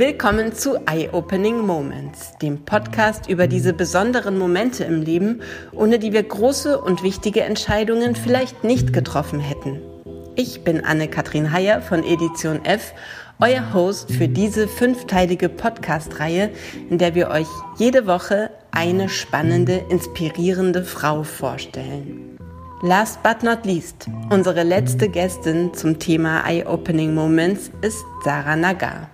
Willkommen zu Eye-Opening Moments, dem Podcast über diese besonderen Momente im Leben, ohne die wir große und wichtige Entscheidungen vielleicht nicht getroffen hätten. Ich bin Anne-Kathrin Heyer von Edition F, euer Host für diese fünfteilige Podcast-Reihe, in der wir euch jede Woche eine spannende, inspirierende Frau vorstellen. Last but not least, unsere letzte Gästin zum Thema Eye-Opening Moments ist Sarah Nagar.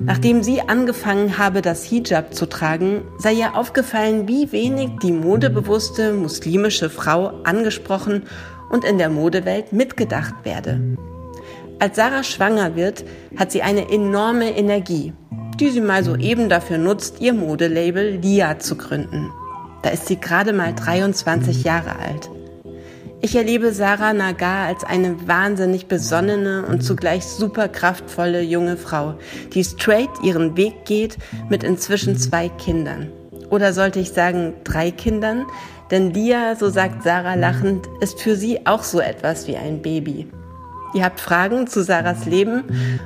Nachdem sie angefangen habe, das Hijab zu tragen, sei ihr aufgefallen, wie wenig die modebewusste muslimische Frau angesprochen und in der Modewelt mitgedacht werde. Als Sarah schwanger wird, hat sie eine enorme Energie, die sie mal soeben dafür nutzt, ihr Modelabel Lia zu gründen. Da ist sie gerade mal 23 Jahre alt. Ich erlebe Sarah Nagar als eine wahnsinnig besonnene und zugleich super kraftvolle junge Frau, die straight ihren Weg geht mit inzwischen zwei Kindern. Oder sollte ich sagen drei Kindern? Denn Lia, so sagt Sarah lachend, ist für sie auch so etwas wie ein Baby. Ihr habt Fragen zu Sarahs Leben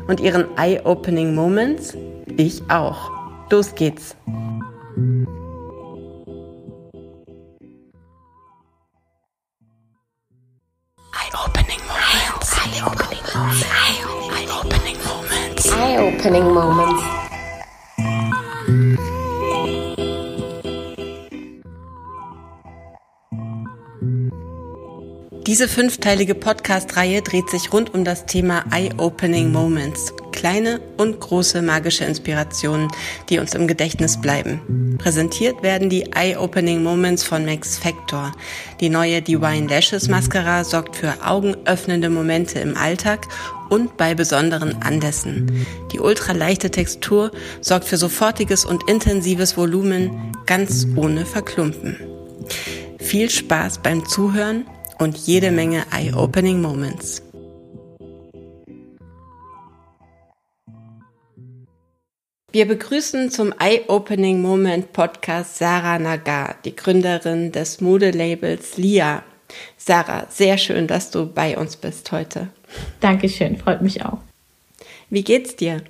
und ihren Eye-Opening Moments? Ich auch. Los geht's. Eye-opening moments. Eye-opening moments. Diese fünfteilige Podcast-Reihe dreht sich rund um das Thema Eye-Opening Moments. Kleine und große magische Inspirationen, die uns im Gedächtnis bleiben. Präsentiert werden die Eye-Opening Moments von Max Factor. Die neue Divine Lashes Mascara sorgt für augenöffnende Momente im Alltag und bei besonderen Anlässen. Die ultraleichte Textur sorgt für sofortiges und intensives Volumen, ganz ohne Verklumpen. Viel Spaß beim Zuhören und jede Menge Eye-Opening Moments. Wir begrüßen zum Eye-Opening Moment Podcast Sarah Nagar, die Gründerin des Modelabels Lia. Sarah, sehr schön, dass du bei uns bist heute. Dankeschön, freut mich auch. Wie geht's dir?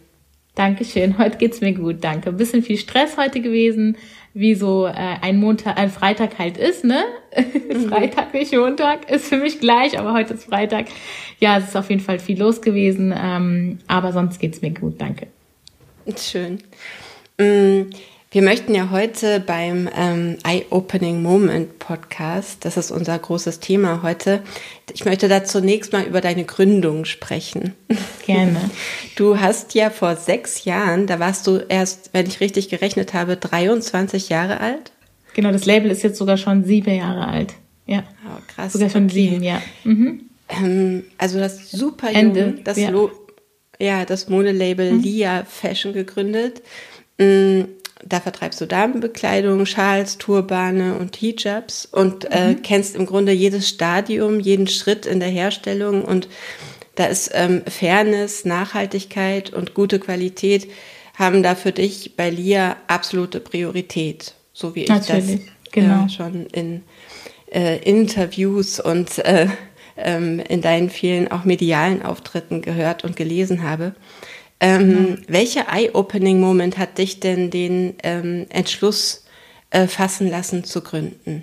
Dankeschön, heute geht's mir gut, danke. Ein bisschen viel Stress heute gewesen, wie so äh, ein Montag, ein Freitag halt ist, ne? Mhm. Freitag, nicht Montag, ist für mich gleich, aber heute ist Freitag. Ja, es ist auf jeden Fall viel los gewesen, ähm, aber sonst geht's mir gut, danke. Schön. Mm, wir möchten ja heute beim ähm, Eye-Opening Moment Podcast, das ist unser großes Thema heute, ich möchte da zunächst mal über deine Gründung sprechen. Gerne. Du hast ja vor sechs Jahren, da warst du erst, wenn ich richtig gerechnet habe, 23 Jahre alt. Genau, das Label ist jetzt sogar schon sieben Jahre alt. Ja. Oh, krass. Sogar schon okay. sieben, ja. Mhm. Ähm, also das super Ende, das ja. Lo ja, das Modelabel Mhm. Lia Fashion gegründet. Mm, Da vertreibst du Damenbekleidung, Schals, Turbane und Hijabs und äh, kennst im Grunde jedes Stadium, jeden Schritt in der Herstellung und da ist ähm, Fairness, Nachhaltigkeit und gute Qualität haben da für dich bei Lia absolute Priorität, so wie ich Natürlich, das genau. äh, schon in äh, Interviews und äh, ähm, in deinen vielen auch medialen Auftritten gehört und gelesen habe. Ähm, Welcher Eye-Opening-Moment hat dich denn den ähm, Entschluss äh, fassen lassen zu gründen?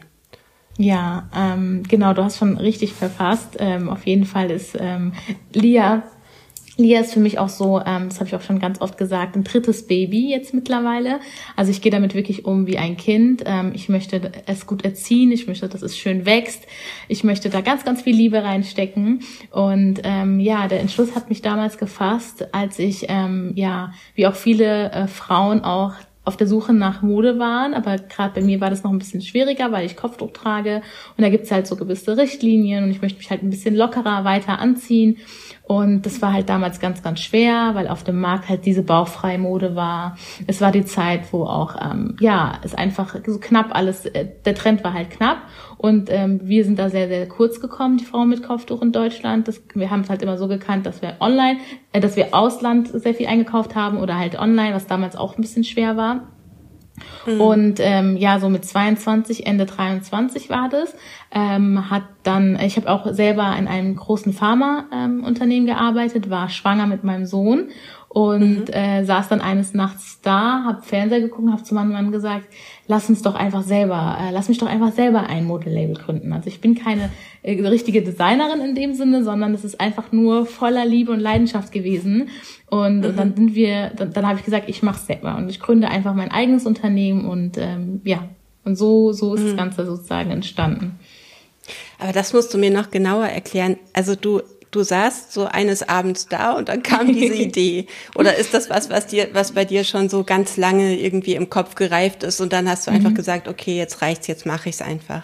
Ja, ähm, genau, du hast schon richtig verfasst. Ähm, auf jeden Fall ist ähm, Lia, Lia ist für mich auch so, ähm, das habe ich auch schon ganz oft gesagt, ein drittes Baby jetzt mittlerweile. Also ich gehe damit wirklich um wie ein Kind. Ähm, ich möchte es gut erziehen, ich möchte, dass es schön wächst. Ich möchte da ganz, ganz viel Liebe reinstecken. Und ähm, ja, der Entschluss hat mich damals gefasst, als ich, ähm, ja, wie auch viele äh, Frauen auch auf der Suche nach Mode waren, aber gerade bei mir war das noch ein bisschen schwieriger, weil ich Kopfdruck trage und da gibt's halt so gewisse Richtlinien und ich möchte mich halt ein bisschen lockerer weiter anziehen und das war halt damals ganz, ganz schwer, weil auf dem Markt halt diese bauchfreie Mode war. Es war die Zeit, wo auch, ähm, ja, es einfach so knapp alles, äh, der Trend war halt knapp und ähm, wir sind da sehr, sehr kurz gekommen, die Frauen mit Kopftuch in Deutschland. Das, wir haben es halt immer so gekannt, dass wir online, äh, dass wir Ausland sehr viel eingekauft haben oder halt online, was damals auch ein bisschen schwer war. Und ähm, ja, so mit 22, Ende 23 war das. Ähm, hat dann, ich habe auch selber in einem großen Pharmaunternehmen ähm, gearbeitet, war schwanger mit meinem Sohn und mhm. äh, saß dann eines Nachts da, hab Fernseher geguckt, hab zu meinem Mann gesagt, lass uns doch einfach selber, äh, lass mich doch einfach selber ein Modelabel gründen. Also ich bin keine äh, richtige Designerin in dem Sinne, sondern es ist einfach nur voller Liebe und Leidenschaft gewesen. Und, mhm. und dann sind wir, dann, dann habe ich gesagt, ich mache selber und ich gründe einfach mein eigenes Unternehmen und ähm, ja, und so so ist mhm. das Ganze sozusagen entstanden. Aber das musst du mir noch genauer erklären. Also du du saßt so eines Abends da und dann kam diese Idee? Oder ist das was, was dir, was bei dir schon so ganz lange irgendwie im Kopf gereift ist und dann hast du einfach mhm. gesagt, okay, jetzt reicht's, jetzt mache ich's einfach?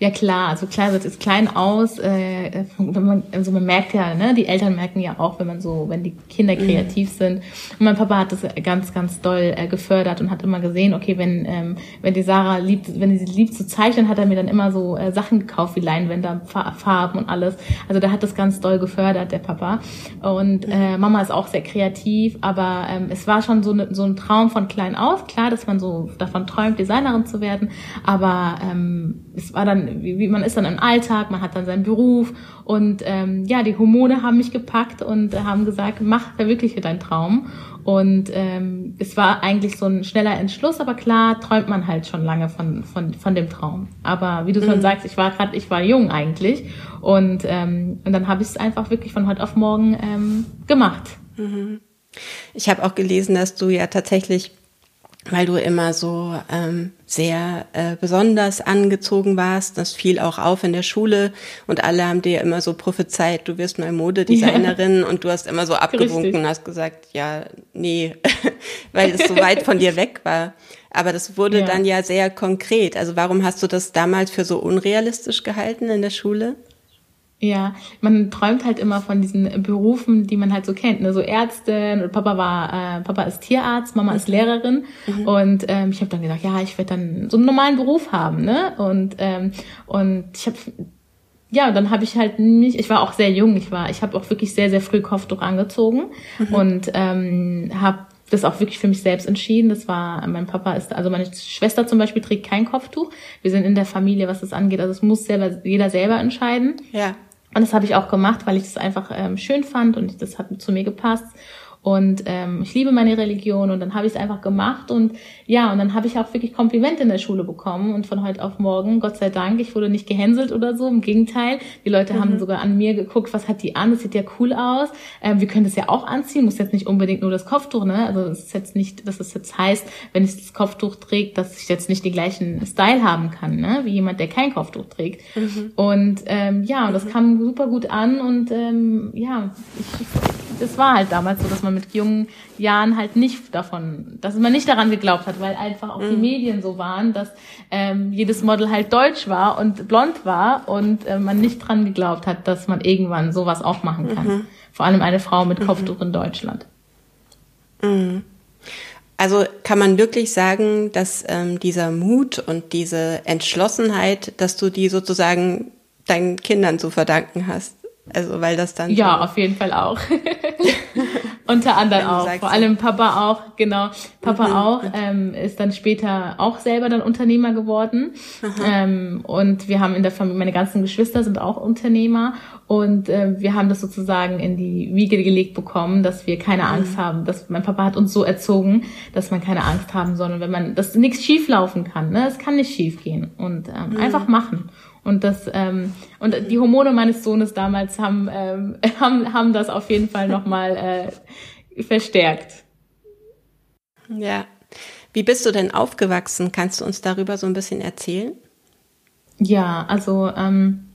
Ja klar, also klar sieht es klein aus. Äh, wenn man, also man merkt ja, ne, die Eltern merken ja auch, wenn man so, wenn die Kinder mhm. kreativ mhm. sind. Und mein Papa hat das ganz, ganz doll äh, gefördert und hat immer gesehen, okay, wenn ähm, wenn die Sarah liebt, wenn sie liebt zu zeichnen, hat er mir dann immer so äh, Sachen gekauft wie Leinwände, Farben und alles. Also der hat das ganz doll gefördert, der Papa. Und äh, Mama ist auch sehr kreativ, aber ähm, es war schon so, ne, so ein Traum von klein auf. Klar, dass man so davon träumt, Designerin zu werden, aber ähm, es war dann wie, wie man ist dann im Alltag, man hat dann seinen Beruf und ähm, ja, die Hormone haben mich gepackt und äh, haben gesagt, mach verwirkliche deinen Traum. Und ähm, es war eigentlich so ein schneller Entschluss, aber klar träumt man halt schon lange von, von, von dem Traum. Aber wie du schon mhm. sagst, ich war gerade, ich war jung eigentlich und, ähm, und dann habe ich es einfach wirklich von heute auf morgen ähm, gemacht. Mhm. Ich habe auch gelesen, dass du ja tatsächlich weil du immer so ähm, sehr äh, besonders angezogen warst. Das fiel auch auf in der Schule und alle haben dir immer so prophezeit, du wirst mal Modedesignerin ja. und du hast immer so abgewunken und hast gesagt, ja, nee, weil es so weit von dir weg war. Aber das wurde ja. dann ja sehr konkret. Also warum hast du das damals für so unrealistisch gehalten in der Schule? Ja, man träumt halt immer von diesen Berufen, die man halt so kennt, ne? so Ärztin. Und Papa war, äh, Papa ist Tierarzt, Mama ist Lehrerin mhm. und ähm, ich habe dann gedacht, ja, ich werde dann so einen normalen Beruf haben, ne? Und ähm, und ich habe ja, dann habe ich halt nicht, ich war auch sehr jung, ich war, ich habe auch wirklich sehr, sehr früh Kopftuch angezogen mhm. und ähm, habe das auch wirklich für mich selbst entschieden. Das war, mein Papa ist, also meine Schwester zum Beispiel trägt kein Kopftuch. Wir sind in der Familie, was das angeht. Also es muss selber, jeder selber entscheiden. Ja. Und das habe ich auch gemacht, weil ich das einfach ähm, schön fand und das hat zu mir gepasst. Und ähm, ich liebe meine Religion und dann habe ich es einfach gemacht und ja, und dann habe ich auch wirklich Komplimente in der Schule bekommen und von heute auf morgen, Gott sei Dank, ich wurde nicht gehänselt oder so, im Gegenteil. Die Leute mhm. haben sogar an mir geguckt, was hat die an, das sieht ja cool aus. Ähm, wir können das ja auch anziehen, muss jetzt nicht unbedingt nur das Kopftuch, ne? Also es ist jetzt nicht, dass es jetzt heißt, wenn ich das Kopftuch trägt, dass ich jetzt nicht den gleichen Style haben kann, ne? Wie jemand, der kein Kopftuch trägt. Mhm. Und ähm, ja, und das mhm. kam super gut an und ähm, ja, ich, es war halt damals so, dass man mit jungen Jahren halt nicht davon, dass man nicht daran geglaubt hat, weil einfach auch mhm. die Medien so waren, dass ähm, jedes Model halt deutsch war und blond war und äh, man nicht dran geglaubt hat, dass man irgendwann sowas auch machen kann. Mhm. Vor allem eine Frau mit mhm. Kopftuch in Deutschland. Mhm. Also kann man wirklich sagen, dass ähm, dieser Mut und diese Entschlossenheit, dass du die sozusagen deinen Kindern zu verdanken hast? Also weil das dann. Ja, auf jeden Fall auch. Unter anderem auch. Vor allem Papa auch, genau. Papa mhm. auch ähm, ist dann später auch selber dann Unternehmer geworden. Ähm, und wir haben in der Familie, meine ganzen Geschwister sind auch Unternehmer. Und äh, wir haben das sozusagen in die Wiege gelegt bekommen, dass wir keine mhm. Angst haben. Dass mein Papa hat uns so erzogen, dass man keine Angst haben soll. Und wenn man, dass nichts schief laufen kann, ne? Es kann nicht schief gehen. Und ähm, mhm. einfach machen. Und das ähm, und die Hormone meines Sohnes damals haben ähm, haben, haben das auf jeden Fall nochmal äh, verstärkt. Ja. Wie bist du denn aufgewachsen? Kannst du uns darüber so ein bisschen erzählen? Ja, also ähm,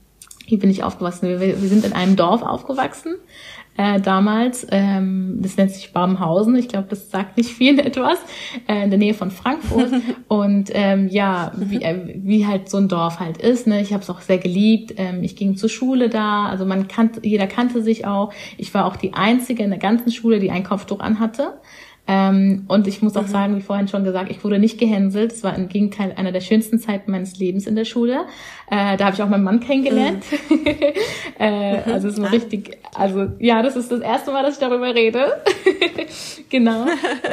wie bin ich aufgewachsen? Wir, wir sind in einem Dorf aufgewachsen äh, damals. Ähm, das nennt sich Babenhausen. Ich glaube, das sagt nicht vielen etwas. Äh, in der Nähe von Frankfurt. Und ähm, ja, wie, äh, wie halt so ein Dorf halt ist. Ne? Ich habe es auch sehr geliebt. Ähm, ich ging zur Schule da. Also man kannte, jeder kannte sich auch. Ich war auch die einzige in der ganzen Schule, die ein Kopftuch anhatte. Ähm, und ich muss auch mhm. sagen, wie vorhin schon gesagt, ich wurde nicht gehänselt. Es war im Gegenteil einer der schönsten Zeiten meines Lebens in der Schule. Äh, da habe ich auch meinen Mann kennengelernt. Mhm. äh, mhm. Also es war richtig, also ja, das ist das erste Mal, dass ich darüber rede. genau.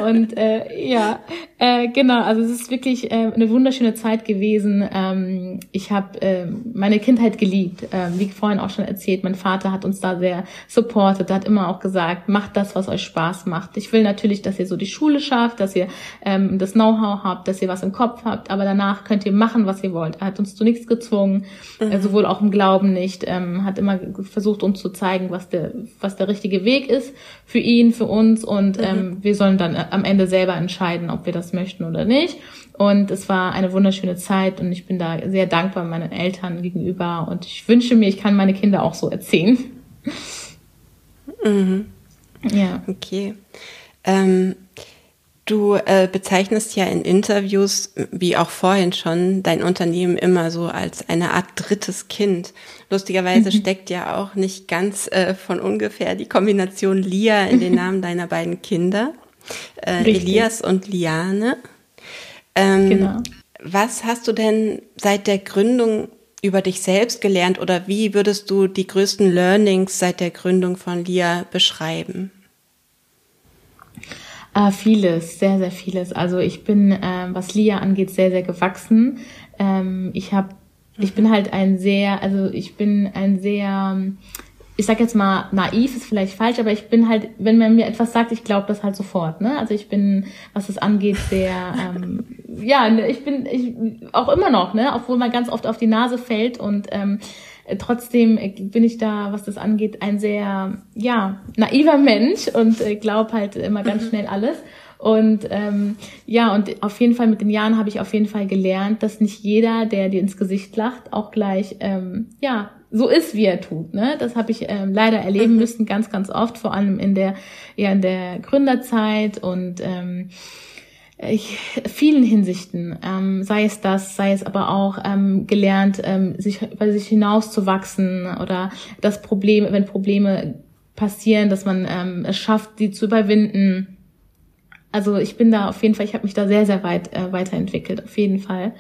Und äh, ja, Äh, genau, also es ist wirklich äh, eine wunderschöne Zeit gewesen. Ähm, ich habe äh, meine Kindheit geliebt, äh, wie vorhin auch schon erzählt. Mein Vater hat uns da sehr supportet, hat immer auch gesagt, macht das, was euch Spaß macht. Ich will natürlich, dass ihr so die Schule schafft, dass ihr ähm, das Know-how habt, dass ihr was im Kopf habt, aber danach könnt ihr machen, was ihr wollt. Er hat uns zu nichts gezwungen, mhm. äh, sowohl auch im Glauben nicht. Ähm, hat immer versucht, uns zu zeigen, was der, was der richtige Weg ist für ihn, für uns und mhm. ähm, wir sollen dann äh, am Ende selber entscheiden, ob wir das das möchten oder nicht. Und es war eine wunderschöne Zeit und ich bin da sehr dankbar meinen Eltern gegenüber und ich wünsche mir, ich kann meine Kinder auch so erziehen. Mhm. Ja. Okay. Ähm, du äh, bezeichnest ja in Interviews, wie auch vorhin schon, dein Unternehmen immer so als eine Art drittes Kind. Lustigerweise mhm. steckt ja auch nicht ganz äh, von ungefähr die Kombination Lia in den Namen deiner beiden Kinder äh, Elias und Liane. Ähm, genau. Was hast du denn seit der Gründung über dich selbst gelernt oder wie würdest du die größten Learnings seit der Gründung von Lia beschreiben? Äh, vieles, sehr, sehr vieles. Also ich bin, äh, was Lia angeht, sehr, sehr gewachsen. Ähm, ich habe, ich bin halt ein sehr, also ich bin ein sehr ich sag jetzt mal, naiv ist vielleicht falsch, aber ich bin halt, wenn man mir etwas sagt, ich glaube das halt sofort. Ne? Also ich bin, was das angeht, sehr, ähm, ja, ne, ich bin ich, auch immer noch, ne, obwohl man ganz oft auf die Nase fällt und ähm, trotzdem bin ich da, was das angeht, ein sehr, ja, naiver Mensch und äh, glaube halt immer ganz mhm. schnell alles. Und ähm, ja, und auf jeden Fall mit den Jahren habe ich auf jeden Fall gelernt, dass nicht jeder, der dir ins Gesicht lacht, auch gleich ähm, ja so ist, wie er tut. Ne? Das habe ich ähm, leider erleben mhm. müssen, ganz, ganz oft, vor allem in der, ja, in der Gründerzeit und ähm, vielen Hinsichten, ähm, sei es das, sei es aber auch ähm, gelernt, ähm, sich bei sich hinauszuwachsen oder das Problem, wenn Probleme passieren, dass man ähm, es schafft, sie zu überwinden. Also ich bin da auf jeden Fall, ich habe mich da sehr, sehr weit äh, weiterentwickelt, auf jeden Fall.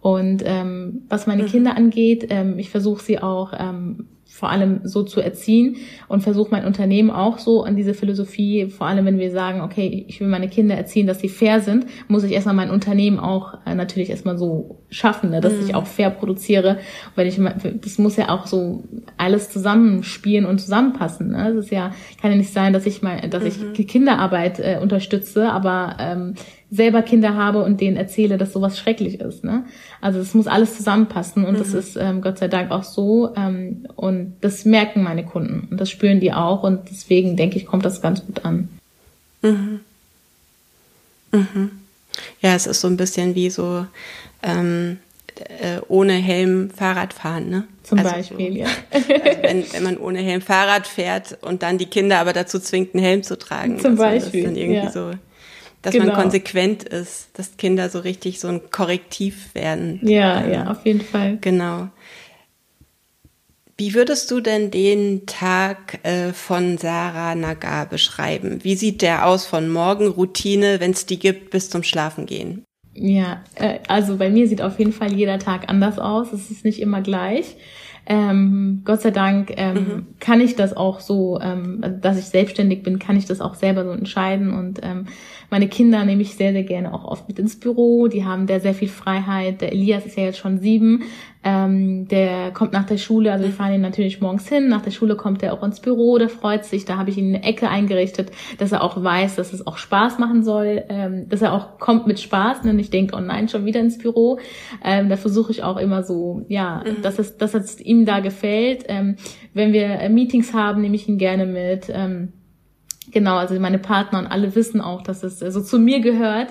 Und ähm, was meine mhm. Kinder angeht, ähm, ich versuche sie auch ähm, vor allem so zu erziehen und versuche mein Unternehmen auch so an diese Philosophie, vor allem wenn wir sagen, okay, ich will meine Kinder erziehen, dass sie fair sind, muss ich erstmal mein Unternehmen auch äh, natürlich erstmal so schaffen, ne, dass mhm. ich auch fair produziere. Weil ich das muss ja auch so alles zusammenspielen und zusammenpassen. Ne? Das ist ja, kann ja nicht sein, dass ich mal, dass mhm. ich Kinderarbeit äh, unterstütze, aber ähm, selber Kinder habe und denen erzähle, dass sowas schrecklich ist. Ne? Also es muss alles zusammenpassen und mhm. das ist ähm, Gott sei Dank auch so. Ähm, und das merken meine Kunden und das spüren die auch und deswegen denke ich, kommt das ganz gut an. Mhm. Mhm. Ja, es ist so ein bisschen wie so ähm, äh, ohne Helm Fahrrad fahren, ne? Zum also Beispiel, so, ja. Also wenn, wenn man ohne Helm Fahrrad fährt und dann die Kinder aber dazu zwingt, einen Helm zu tragen. Zum also Beispiel. Das ist dann irgendwie ja. so dass genau. man konsequent ist, dass Kinder so richtig so ein Korrektiv werden. Ja, ähm, ja, auf jeden Fall. Genau. Wie würdest du denn den Tag äh, von Sarah Nagar beschreiben? Wie sieht der aus von Morgenroutine, wenn es die gibt, bis zum Schlafengehen? Ja, äh, also bei mir sieht auf jeden Fall jeder Tag anders aus. Es ist nicht immer gleich. Ähm, Gott sei Dank ähm, mhm. kann ich das auch so, ähm, dass ich selbstständig bin, kann ich das auch selber so entscheiden und ähm, meine Kinder nehme ich sehr, sehr gerne auch oft mit ins Büro. Die haben da sehr viel Freiheit. Der Elias ist ja jetzt schon sieben. Ähm, der kommt nach der Schule, also wir fahren ihn natürlich morgens hin. Nach der Schule kommt er auch ins Büro, der freut sich. Da habe ich ihn eine Ecke eingerichtet, dass er auch weiß, dass es auch Spaß machen soll, ähm, dass er auch kommt mit Spaß und nicht denkt, oh nein, schon wieder ins Büro. Ähm, da versuche ich auch immer so, ja, mhm. dass es, dass es ihm da gefällt. Ähm, wenn wir äh, Meetings haben, nehme ich ihn gerne mit. Ähm, Genau, also meine Partner und alle wissen auch, dass es so also zu mir gehört.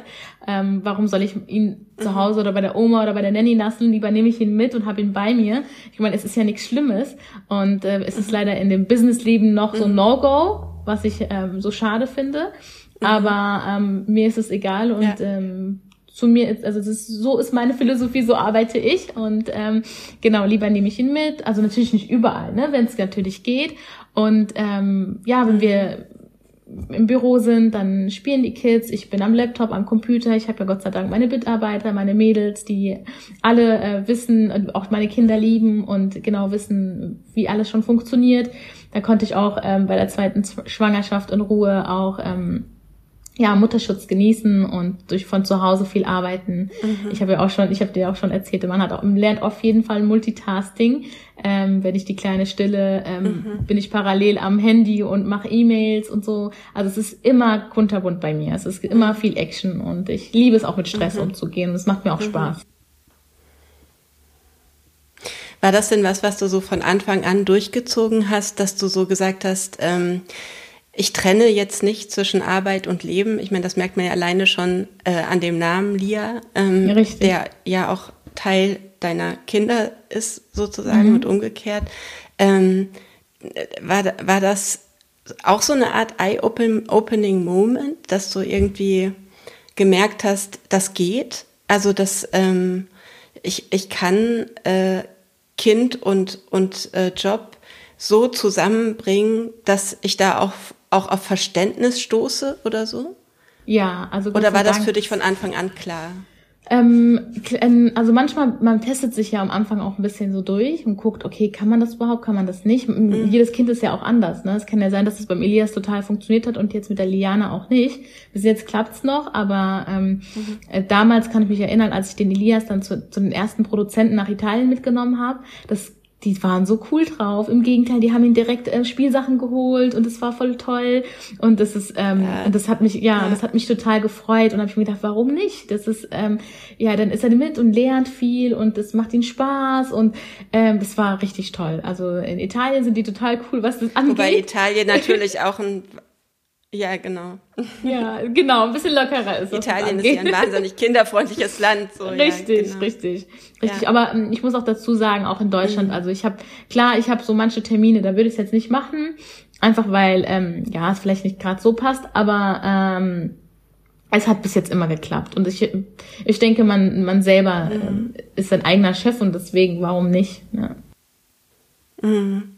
Ähm, warum soll ich ihn zu mhm. Hause oder bei der Oma oder bei der Nanny lassen? Lieber nehme ich ihn mit und habe ihn bei mir. Ich meine, es ist ja nichts Schlimmes und äh, es ist mhm. leider in dem Businessleben noch so mhm. No-Go, was ich ähm, so schade finde. Aber ähm, mir ist es egal und ja. ähm, zu mir ist, also das ist, so ist meine Philosophie, so arbeite ich und ähm, genau, lieber nehme ich ihn mit, also natürlich nicht überall, ne, wenn es natürlich geht und ähm, ja, wenn wir im Büro sind, dann spielen die Kids, ich bin am Laptop, am Computer, ich habe ja Gott sei Dank meine Mitarbeiter, meine Mädels, die alle äh, wissen, auch meine Kinder lieben und genau wissen, wie alles schon funktioniert. Da konnte ich auch ähm, bei der zweiten Schwangerschaft in Ruhe auch ähm, ja, Mutterschutz genießen und durch von zu Hause viel arbeiten. Mhm. Ich habe ja auch schon, ich habe dir auch schon erzählt, man hat auch lernt auf jeden Fall Multitasking. Ähm, wenn ich die kleine stille, ähm, mhm. bin ich parallel am Handy und mache E-Mails und so. Also es ist immer kunterbunt bei mir. Es ist immer viel Action und ich liebe es auch mit Stress mhm. umzugehen. Es macht mir auch mhm. Spaß. War das denn was, was du so von Anfang an durchgezogen hast, dass du so gesagt hast, ähm, ich trenne jetzt nicht zwischen Arbeit und Leben. Ich meine, das merkt man ja alleine schon äh, an dem Namen Lia, ähm, ja, der ja auch Teil deiner Kinder ist sozusagen mhm. und umgekehrt. Ähm, war, war das auch so eine Art Eye-Opening Moment, dass du irgendwie gemerkt hast, das geht? Also, dass ähm, ich, ich kann äh, Kind und, und äh, Job so zusammenbringen, dass ich da auch auch auf Verständnis stoße oder so? Ja, also. Oder war das für dich von Anfang an klar? Ähm, ähm, also manchmal, man testet sich ja am Anfang auch ein bisschen so durch und guckt, okay, kann man das überhaupt, kann man das nicht? Mhm. Jedes Kind ist ja auch anders. Ne? Es kann ja sein, dass es beim Elias total funktioniert hat und jetzt mit der Liana auch nicht. Bis jetzt klappt's noch, aber ähm, mhm. äh, damals kann ich mich erinnern, als ich den Elias dann zu, zu den ersten Produzenten nach Italien mitgenommen habe, das die waren so cool drauf. Im Gegenteil, die haben ihn direkt äh, Spielsachen geholt und es war voll toll. Und das ist, ähm, ja. das hat mich, ja, ja, das hat mich total gefreut. Und habe ich mir gedacht, warum nicht? Das ist, ähm, ja, dann ist er mit und lernt viel und das macht ihm Spaß und ähm, das war richtig toll. Also in Italien sind die total cool, was das angeht. Wobei Italien natürlich auch ein ja, genau. Ja, genau, ein bisschen lockerer ist Italien ist ja ein wahnsinnig kinderfreundliches Land. So, richtig, ja, genau. richtig, richtig. Ja. Aber ähm, ich muss auch dazu sagen, auch in Deutschland, mhm. also ich habe, klar, ich habe so manche Termine, da würde ich es jetzt nicht machen, einfach weil, ähm, ja, es vielleicht nicht gerade so passt, aber ähm, es hat bis jetzt immer geklappt. Und ich, ich denke, man, man selber mhm. ähm, ist sein eigener Chef und deswegen, warum nicht? Ja. Mhm.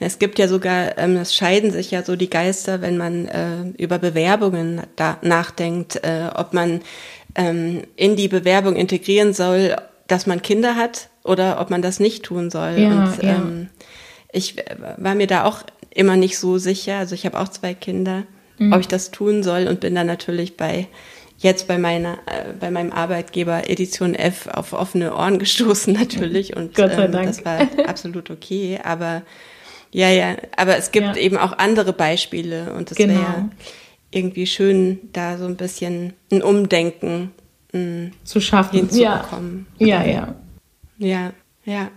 Es gibt ja sogar, ähm, es scheiden sich ja so die Geister, wenn man äh, über Bewerbungen da nachdenkt, äh, ob man ähm, in die Bewerbung integrieren soll, dass man Kinder hat oder ob man das nicht tun soll. Ja, Und ja. Ähm, ich war mir da auch immer nicht so sicher. Also ich habe auch zwei Kinder, mhm. ob ich das tun soll und bin dann natürlich bei jetzt bei meiner äh, bei meinem Arbeitgeber Edition F auf offene Ohren gestoßen natürlich und Gott sei ähm, Dank. das war absolut okay, aber ja, ja, aber es gibt ja. eben auch andere Beispiele und es genau. wäre irgendwie schön, da so ein bisschen ein Umdenken mh, mm, zu schaffen, hinzubekommen. Ja, ja. Ja, ja.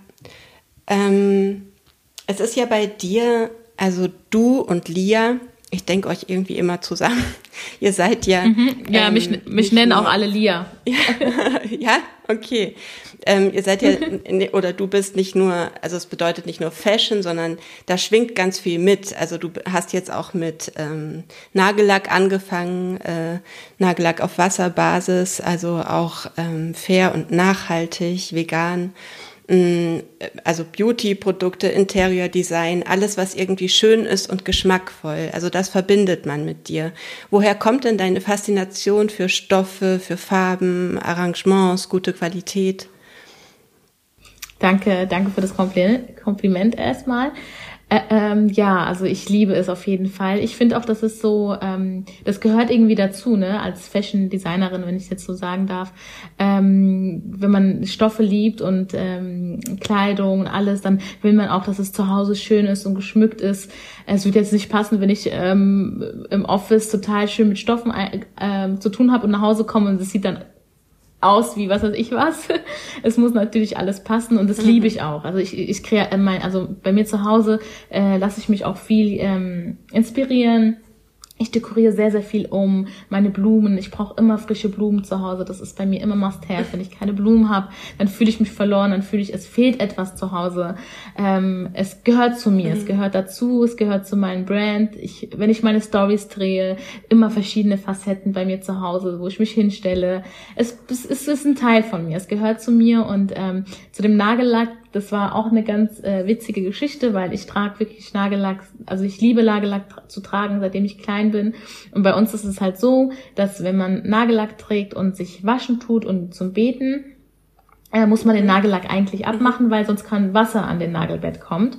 Ähm, es ist ja bei dir, also du und Lia, ich denke euch irgendwie immer zusammen. Ihr seid ja. Mhm. Ja, ähm, mich, mich nennen auch alle Lia. ja, okay. Ähm, ihr seid ja, oder du bist nicht nur, also es bedeutet nicht nur Fashion, sondern da schwingt ganz viel mit. Also du hast jetzt auch mit ähm, Nagellack angefangen, äh, Nagellack auf Wasserbasis, also auch ähm, fair und nachhaltig, vegan. Mm, also Beauty-Produkte, Interior-Design, alles, was irgendwie schön ist und geschmackvoll. Also das verbindet man mit dir. Woher kommt denn deine Faszination für Stoffe, für Farben, Arrangements, gute Qualität? Danke, danke für das Kompliment erstmal. Äh, ähm, ja, also ich liebe es auf jeden Fall. Ich finde auch, dass es so, ähm, das gehört irgendwie dazu, ne, als Fashion Designerin, wenn ich jetzt so sagen darf. Ähm, wenn man Stoffe liebt und ähm, Kleidung und alles, dann will man auch, dass es zu Hause schön ist und geschmückt ist. Es wird jetzt nicht passen, wenn ich ähm, im Office total schön mit Stoffen äh, zu tun habe und nach Hause komme und es sieht dann aus wie was weiß ich was. Es muss natürlich alles passen und das mhm. liebe ich auch. Also ich, ich kreiere äh, mein, also bei mir zu Hause äh, lasse ich mich auch viel ähm, inspirieren ich dekoriere sehr, sehr viel um. Meine Blumen, ich brauche immer frische Blumen zu Hause. Das ist bei mir immer Must-Have. Wenn ich keine Blumen habe, dann fühle ich mich verloren, dann fühle ich, es fehlt etwas zu Hause. Ähm, es gehört zu mir, mhm. es gehört dazu, es gehört zu meinem Brand. Ich, wenn ich meine Stories drehe, immer verschiedene Facetten bei mir zu Hause, wo ich mich hinstelle. Es, es, es ist ein Teil von mir, es gehört zu mir und ähm, zu dem Nagellack das war auch eine ganz äh, witzige Geschichte, weil ich trage wirklich Nagellack, also ich liebe Nagellack zu tragen, seitdem ich klein bin. Und bei uns ist es halt so, dass wenn man Nagellack trägt und sich waschen tut und zum Beten, äh, muss man den Nagellack eigentlich abmachen, weil sonst kann Wasser an den Nagelbett kommt.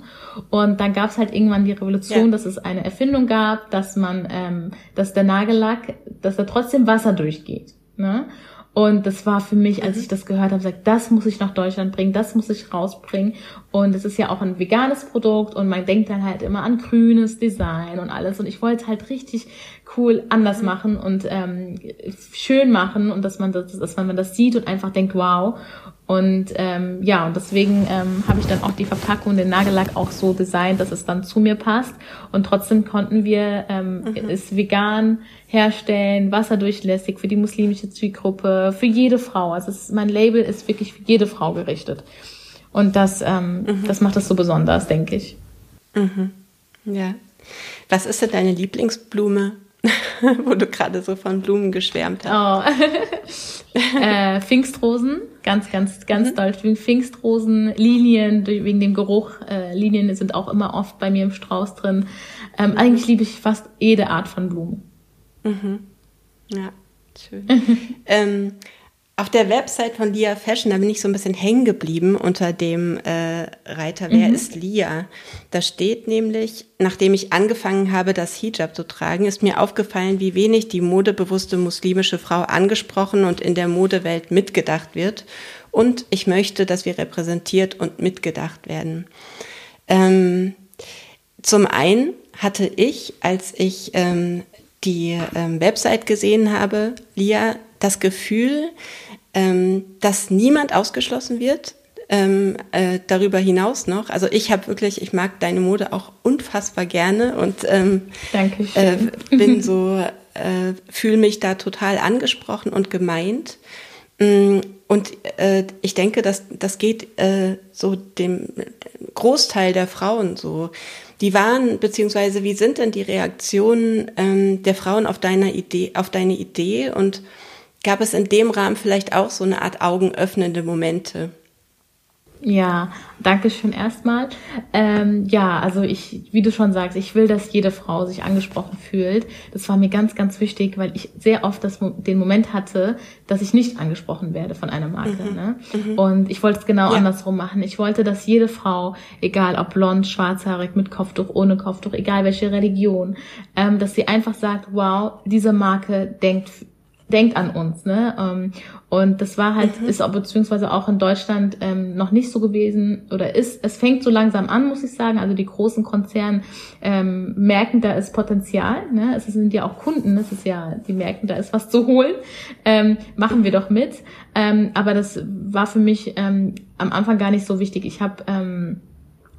Und dann gab es halt irgendwann die Revolution, ja. dass es eine Erfindung gab, dass man, ähm, dass der Nagellack, dass da trotzdem Wasser durchgeht. Ne? Und das war für mich, als mhm. ich das gehört habe, gesagt, das muss ich nach Deutschland bringen, das muss ich rausbringen. Und es ist ja auch ein veganes Produkt und man denkt dann halt immer an grünes Design und alles. Und ich wollte halt richtig cool anders mhm. machen und ähm, schön machen und dass man das, dass man das sieht und einfach denkt, wow. Und ähm, ja, und deswegen ähm, habe ich dann auch die Verpackung, den Nagellack auch so designt, dass es dann zu mir passt. Und trotzdem konnten wir ähm, mhm. es vegan herstellen, wasserdurchlässig für die muslimische Zielgruppe, für jede Frau. Also es, mein Label ist wirklich für jede Frau gerichtet. Und das, ähm, mhm. das macht es so besonders, denke ich. Mhm. Ja. Was ist denn deine Lieblingsblume? wo du gerade so von Blumen geschwärmt hast. Oh. äh, Pfingstrosen, ganz, ganz, ganz mhm. doll. Pfingstrosen, Linien, wegen dem Geruch. Äh, Linien sind auch immer oft bei mir im Strauß drin. Ähm, mhm. Eigentlich liebe ich fast jede Art von Blumen. Mhm. Ja, schön. ähm, auf der Website von Lia Fashion, da bin ich so ein bisschen hängen geblieben unter dem äh, Reiter Wer mhm. ist Lia? Da steht nämlich, nachdem ich angefangen habe, das Hijab zu tragen, ist mir aufgefallen, wie wenig die modebewusste muslimische Frau angesprochen und in der Modewelt mitgedacht wird. Und ich möchte, dass wir repräsentiert und mitgedacht werden. Ähm, zum einen hatte ich, als ich ähm, die ähm, Website gesehen habe, Lia, das Gefühl, ähm, dass niemand ausgeschlossen wird. Ähm, äh, darüber hinaus noch. Also ich habe wirklich, ich mag deine Mode auch unfassbar gerne und ähm, äh, bin so, äh, fühle mich da total angesprochen und gemeint. Mm, und äh, ich denke, dass das geht äh, so dem Großteil der Frauen so. Die waren, beziehungsweise wie sind denn die Reaktionen ähm, der Frauen auf deine Idee, auf deine Idee und Gab es in dem Rahmen vielleicht auch so eine Art augenöffnende Momente? Ja, danke schön erstmal. Ähm, ja, also ich, wie du schon sagst, ich will, dass jede Frau sich angesprochen fühlt. Das war mir ganz, ganz wichtig, weil ich sehr oft das, den Moment hatte, dass ich nicht angesprochen werde von einer Marke. Mhm. Ne? Mhm. Und ich wollte es genau ja. andersrum machen. Ich wollte, dass jede Frau, egal ob blond, schwarzhaarig, mit Kopftuch, ohne Kopftuch, egal welche Religion, ähm, dass sie einfach sagt, wow, diese Marke denkt denkt an uns, ne? Ähm, und das war halt, mhm. ist auch beziehungsweise auch in Deutschland ähm, noch nicht so gewesen oder ist, es fängt so langsam an, muss ich sagen. Also die großen Konzerne ähm, merken, da ist Potenzial, ne? Es sind ja auch Kunden, es ist ja, die merken, da ist was zu holen. Ähm, machen wir doch mit. Ähm, aber das war für mich ähm, am Anfang gar nicht so wichtig. Ich habe ähm,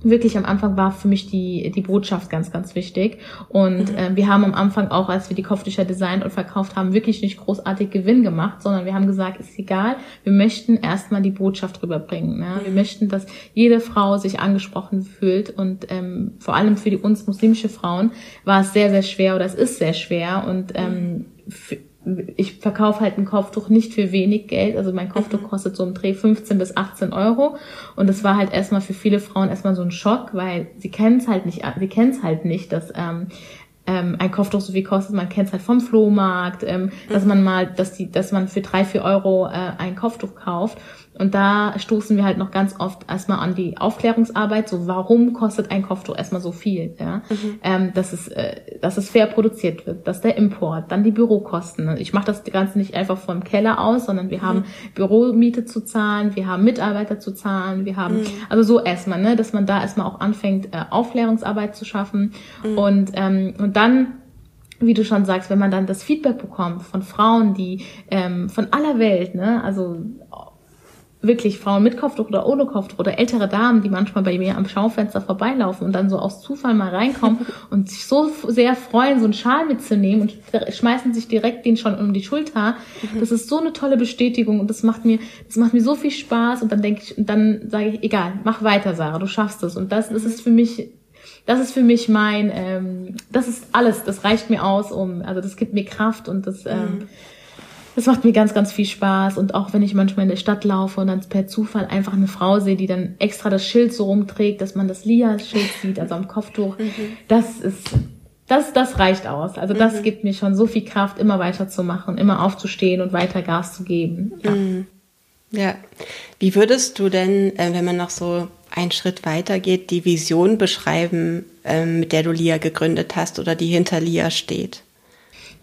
wirklich am Anfang war für mich die, die Botschaft ganz, ganz wichtig. Und mhm. äh, wir haben am Anfang auch, als wir die Kopftücher designt und verkauft haben, wirklich nicht großartig Gewinn gemacht, sondern wir haben gesagt, ist egal, wir möchten erstmal die Botschaft rüberbringen. Ne? Wir mhm. möchten, dass jede Frau sich angesprochen fühlt und ähm, vor allem für die uns muslimische Frauen war es sehr, sehr schwer oder es ist sehr schwer und ähm, für, ich verkaufe halt ein Kopftuch nicht für wenig Geld. Also mein Kopftuch mhm. kostet so im Dreh 15 bis 18 Euro. Und das war halt erstmal für viele Frauen erstmal so ein Schock, weil sie kennen es halt nicht, sie kennen es halt nicht, dass ähm, ähm, ein Kopftuch so viel kostet. Man kennt es halt vom Flohmarkt, ähm, dass mhm. man mal, dass die, dass man für drei, vier Euro äh, ein Kopftuch kauft. Und da stoßen wir halt noch ganz oft erstmal an die Aufklärungsarbeit, so warum kostet ein Kopftuch erstmal so viel, ja? Mhm. Ähm, dass, es, äh, dass es fair produziert wird, dass der Import, dann die Bürokosten. Ich mache das Ganze nicht einfach vom Keller aus, sondern wir mhm. haben Büromiete zu zahlen, wir haben Mitarbeiter zu zahlen, wir haben, mhm. also so erstmal, ne, dass man da erstmal auch anfängt, äh, Aufklärungsarbeit zu schaffen mhm. und, ähm, und dann wie du schon sagst, wenn man dann das Feedback bekommt von Frauen, die ähm, von aller Welt, ne, also wirklich Frauen mit Kopftuch oder ohne Kopftuch oder ältere Damen, die manchmal bei mir am Schaufenster vorbeilaufen und dann so aus Zufall mal reinkommen und sich so sehr freuen, so einen Schal mitzunehmen und schmeißen sich direkt den schon um die Schulter. Mhm. Das ist so eine tolle Bestätigung und das macht mir, das macht mir so viel Spaß und dann denke ich, und dann sage ich, egal, mach weiter, Sarah, du schaffst es. Und das, das ist für mich das ist für mich mein, ähm, das ist alles, das reicht mir aus, um, also das gibt mir Kraft und das, ähm, mhm. Das macht mir ganz, ganz viel Spaß. Und auch wenn ich manchmal in der Stadt laufe und dann per Zufall einfach eine Frau sehe, die dann extra das Schild so rumträgt, dass man das Lia-Schild sieht, also am Kopftuch, mhm. das ist, das, das reicht aus. Also das mhm. gibt mir schon so viel Kraft, immer weiterzumachen, immer aufzustehen und weiter Gas zu geben. Ja. Mhm. Ja. Wie würdest du denn, äh, wenn man noch so einen Schritt weiter geht, die Vision beschreiben, ähm, mit der du LIA gegründet hast oder die hinter LIA steht?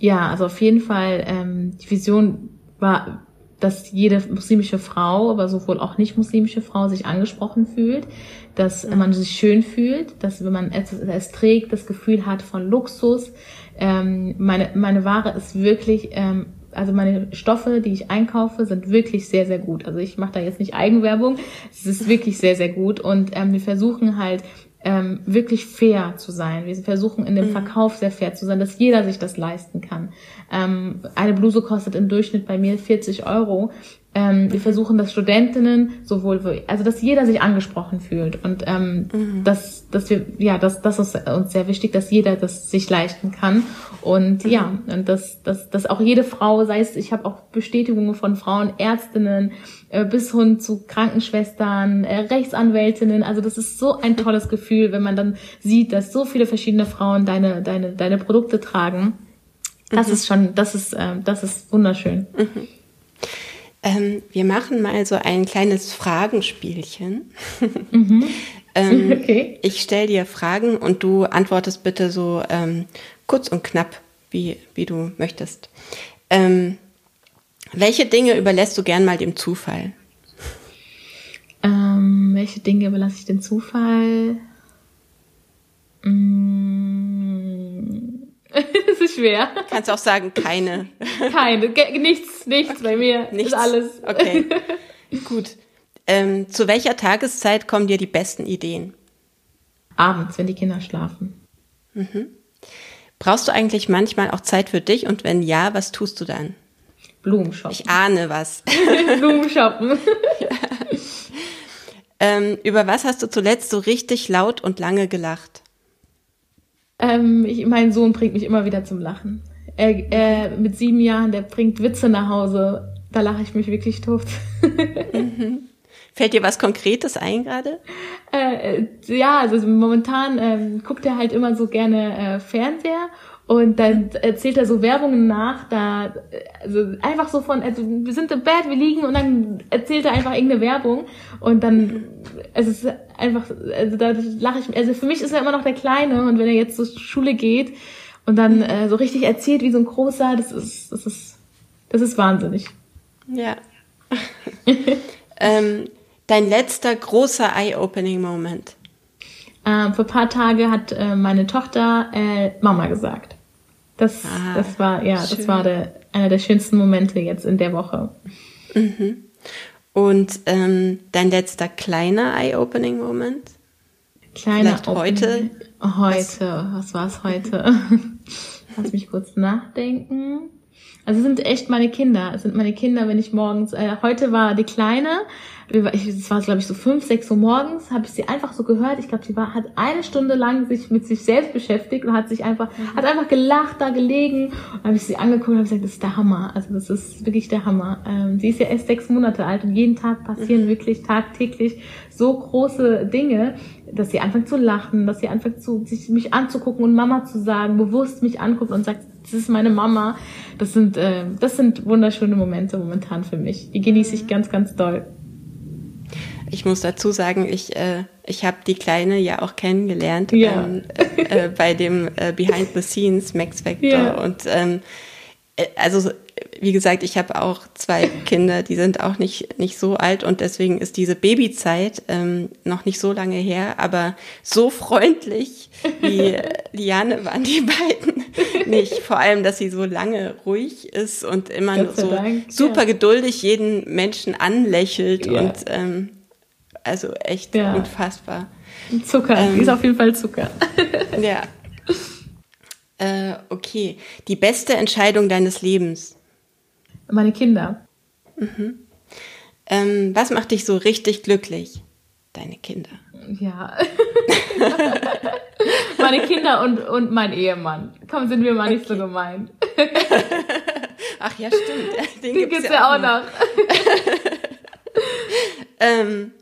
Ja, also auf jeden Fall, ähm, die Vision war, dass jede muslimische Frau, aber sowohl auch nicht muslimische Frau sich angesprochen fühlt, dass mhm. man sich schön fühlt, dass wenn man es, es, trägt, das Gefühl hat von Luxus. Ähm, meine, meine Ware ist wirklich ähm, also meine Stoffe, die ich einkaufe, sind wirklich sehr, sehr gut. Also ich mache da jetzt nicht Eigenwerbung. Es ist wirklich sehr, sehr gut. Und ähm, wir versuchen halt ähm, wirklich fair zu sein. Wir versuchen in dem mhm. Verkauf sehr fair zu sein, dass jeder sich das leisten kann. Ähm, eine Bluse kostet im Durchschnitt bei mir 40 Euro. Ähm, wir versuchen, dass Studentinnen sowohl, also dass jeder sich angesprochen fühlt und ähm, mhm. dass, dass wir, ja, das, das ist uns sehr wichtig, dass jeder das sich leisten kann und mhm. ja, und dass, dass, dass auch jede Frau, sei es, ich habe auch Bestätigungen von Frauen, Ärztinnen äh, bis hin zu Krankenschwestern, äh, Rechtsanwältinnen, also das ist so ein tolles Gefühl, wenn man dann sieht, dass so viele verschiedene Frauen deine, deine, deine Produkte tragen. Das mhm. ist schon, das ist, äh, das ist wunderschön. Ähm, wir machen mal so ein kleines Fragenspielchen. Mhm. ähm, okay. Ich stelle dir Fragen und du antwortest bitte so ähm, kurz und knapp, wie, wie du möchtest. Ähm, welche Dinge überlässt du gern mal dem Zufall? Ähm, welche Dinge überlasse ich dem Zufall? Mmh. das ist schwer. Kannst auch sagen, keine. Keine, nichts, nichts okay. bei mir. Nichts. Ist alles. Okay. Gut. Ähm, zu welcher Tageszeit kommen dir die besten Ideen? Abends, wenn die Kinder schlafen. Mhm. Brauchst du eigentlich manchmal auch Zeit für dich und wenn ja, was tust du dann? Blumen shoppen. Ich ahne was. Blumen shoppen. ja. ähm, über was hast du zuletzt so richtig laut und lange gelacht? Ähm, ich, mein Sohn bringt mich immer wieder zum Lachen. Er, er mit sieben Jahren, der bringt Witze nach Hause. Da lache ich mich wirklich tot. mhm. Fällt dir was Konkretes ein gerade? Äh, ja, also momentan ähm, guckt er halt immer so gerne äh, Fernseher und dann erzählt er so Werbungen nach, da, also einfach so von, also wir sind im Bett, wir liegen und dann erzählt er einfach irgendeine Werbung und dann, es ist einfach, also da lache ich, also für mich ist er immer noch der Kleine und wenn er jetzt zur Schule geht und dann äh, so richtig erzählt wie so ein großer, das ist, das ist, das ist wahnsinnig. Ja. ähm, dein letzter großer Eye-Opening-Moment? Ähm, vor paar Tage hat äh, meine Tochter äh, Mama gesagt. Das, ah, das war, ja, schön. das war der, einer der schönsten Momente jetzt in der Woche. Mhm. Und ähm, dein letzter kleiner Eye-Opening-Moment? Kleiner Vielleicht heute? Heute, was, was war es heute? Lass mich kurz nachdenken. Also es sind echt meine Kinder. Es sind meine Kinder, wenn ich morgens, äh, heute war die Kleine, es war glaube ich so fünf, sechs Uhr morgens, habe ich sie einfach so gehört. Ich glaube, sie war, hat eine Stunde lang sich mit sich selbst beschäftigt und hat sich einfach, mhm. hat einfach gelacht, da gelegen. Und habe ich sie angeguckt und habe gesagt, das ist der Hammer. Also das ist wirklich der Hammer. Ähm, sie ist ja erst sechs Monate alt und jeden Tag passieren mhm. wirklich tagtäglich so große Dinge, dass sie anfängt zu lachen, dass sie anfängt zu, sich mich anzugucken und Mama zu sagen, bewusst mich anguckt und sagt, das ist meine Mama. Das sind, äh, das sind wunderschöne Momente momentan für mich. Die genieße ich mhm. ganz, ganz doll. Ich muss dazu sagen, ich, äh, ich habe die Kleine ja auch kennengelernt ja. ähm, äh, äh, bei dem äh, Behind the Scenes Max Vector. Ja. Und ähm, äh, also wie gesagt, ich habe auch zwei Kinder, die sind auch nicht, nicht so alt und deswegen ist diese Babyzeit ähm, noch nicht so lange her, aber so freundlich wie Liane waren die beiden nicht. Vor allem, dass sie so lange ruhig ist und immer nur so Dank, super ja. geduldig jeden Menschen anlächelt ja. und ähm, also echt ja. unfassbar. Zucker, ähm, ist auf jeden Fall Zucker. ja. Äh, okay. Die beste Entscheidung deines Lebens? Meine Kinder. Mhm. Ähm, was macht dich so richtig glücklich? Deine Kinder. Ja. Meine Kinder und, und mein Ehemann. Komm, sind wir mal okay. nicht so gemein. Ach ja, stimmt. Den, Den gibt's, gibt's ja auch noch. noch. ähm,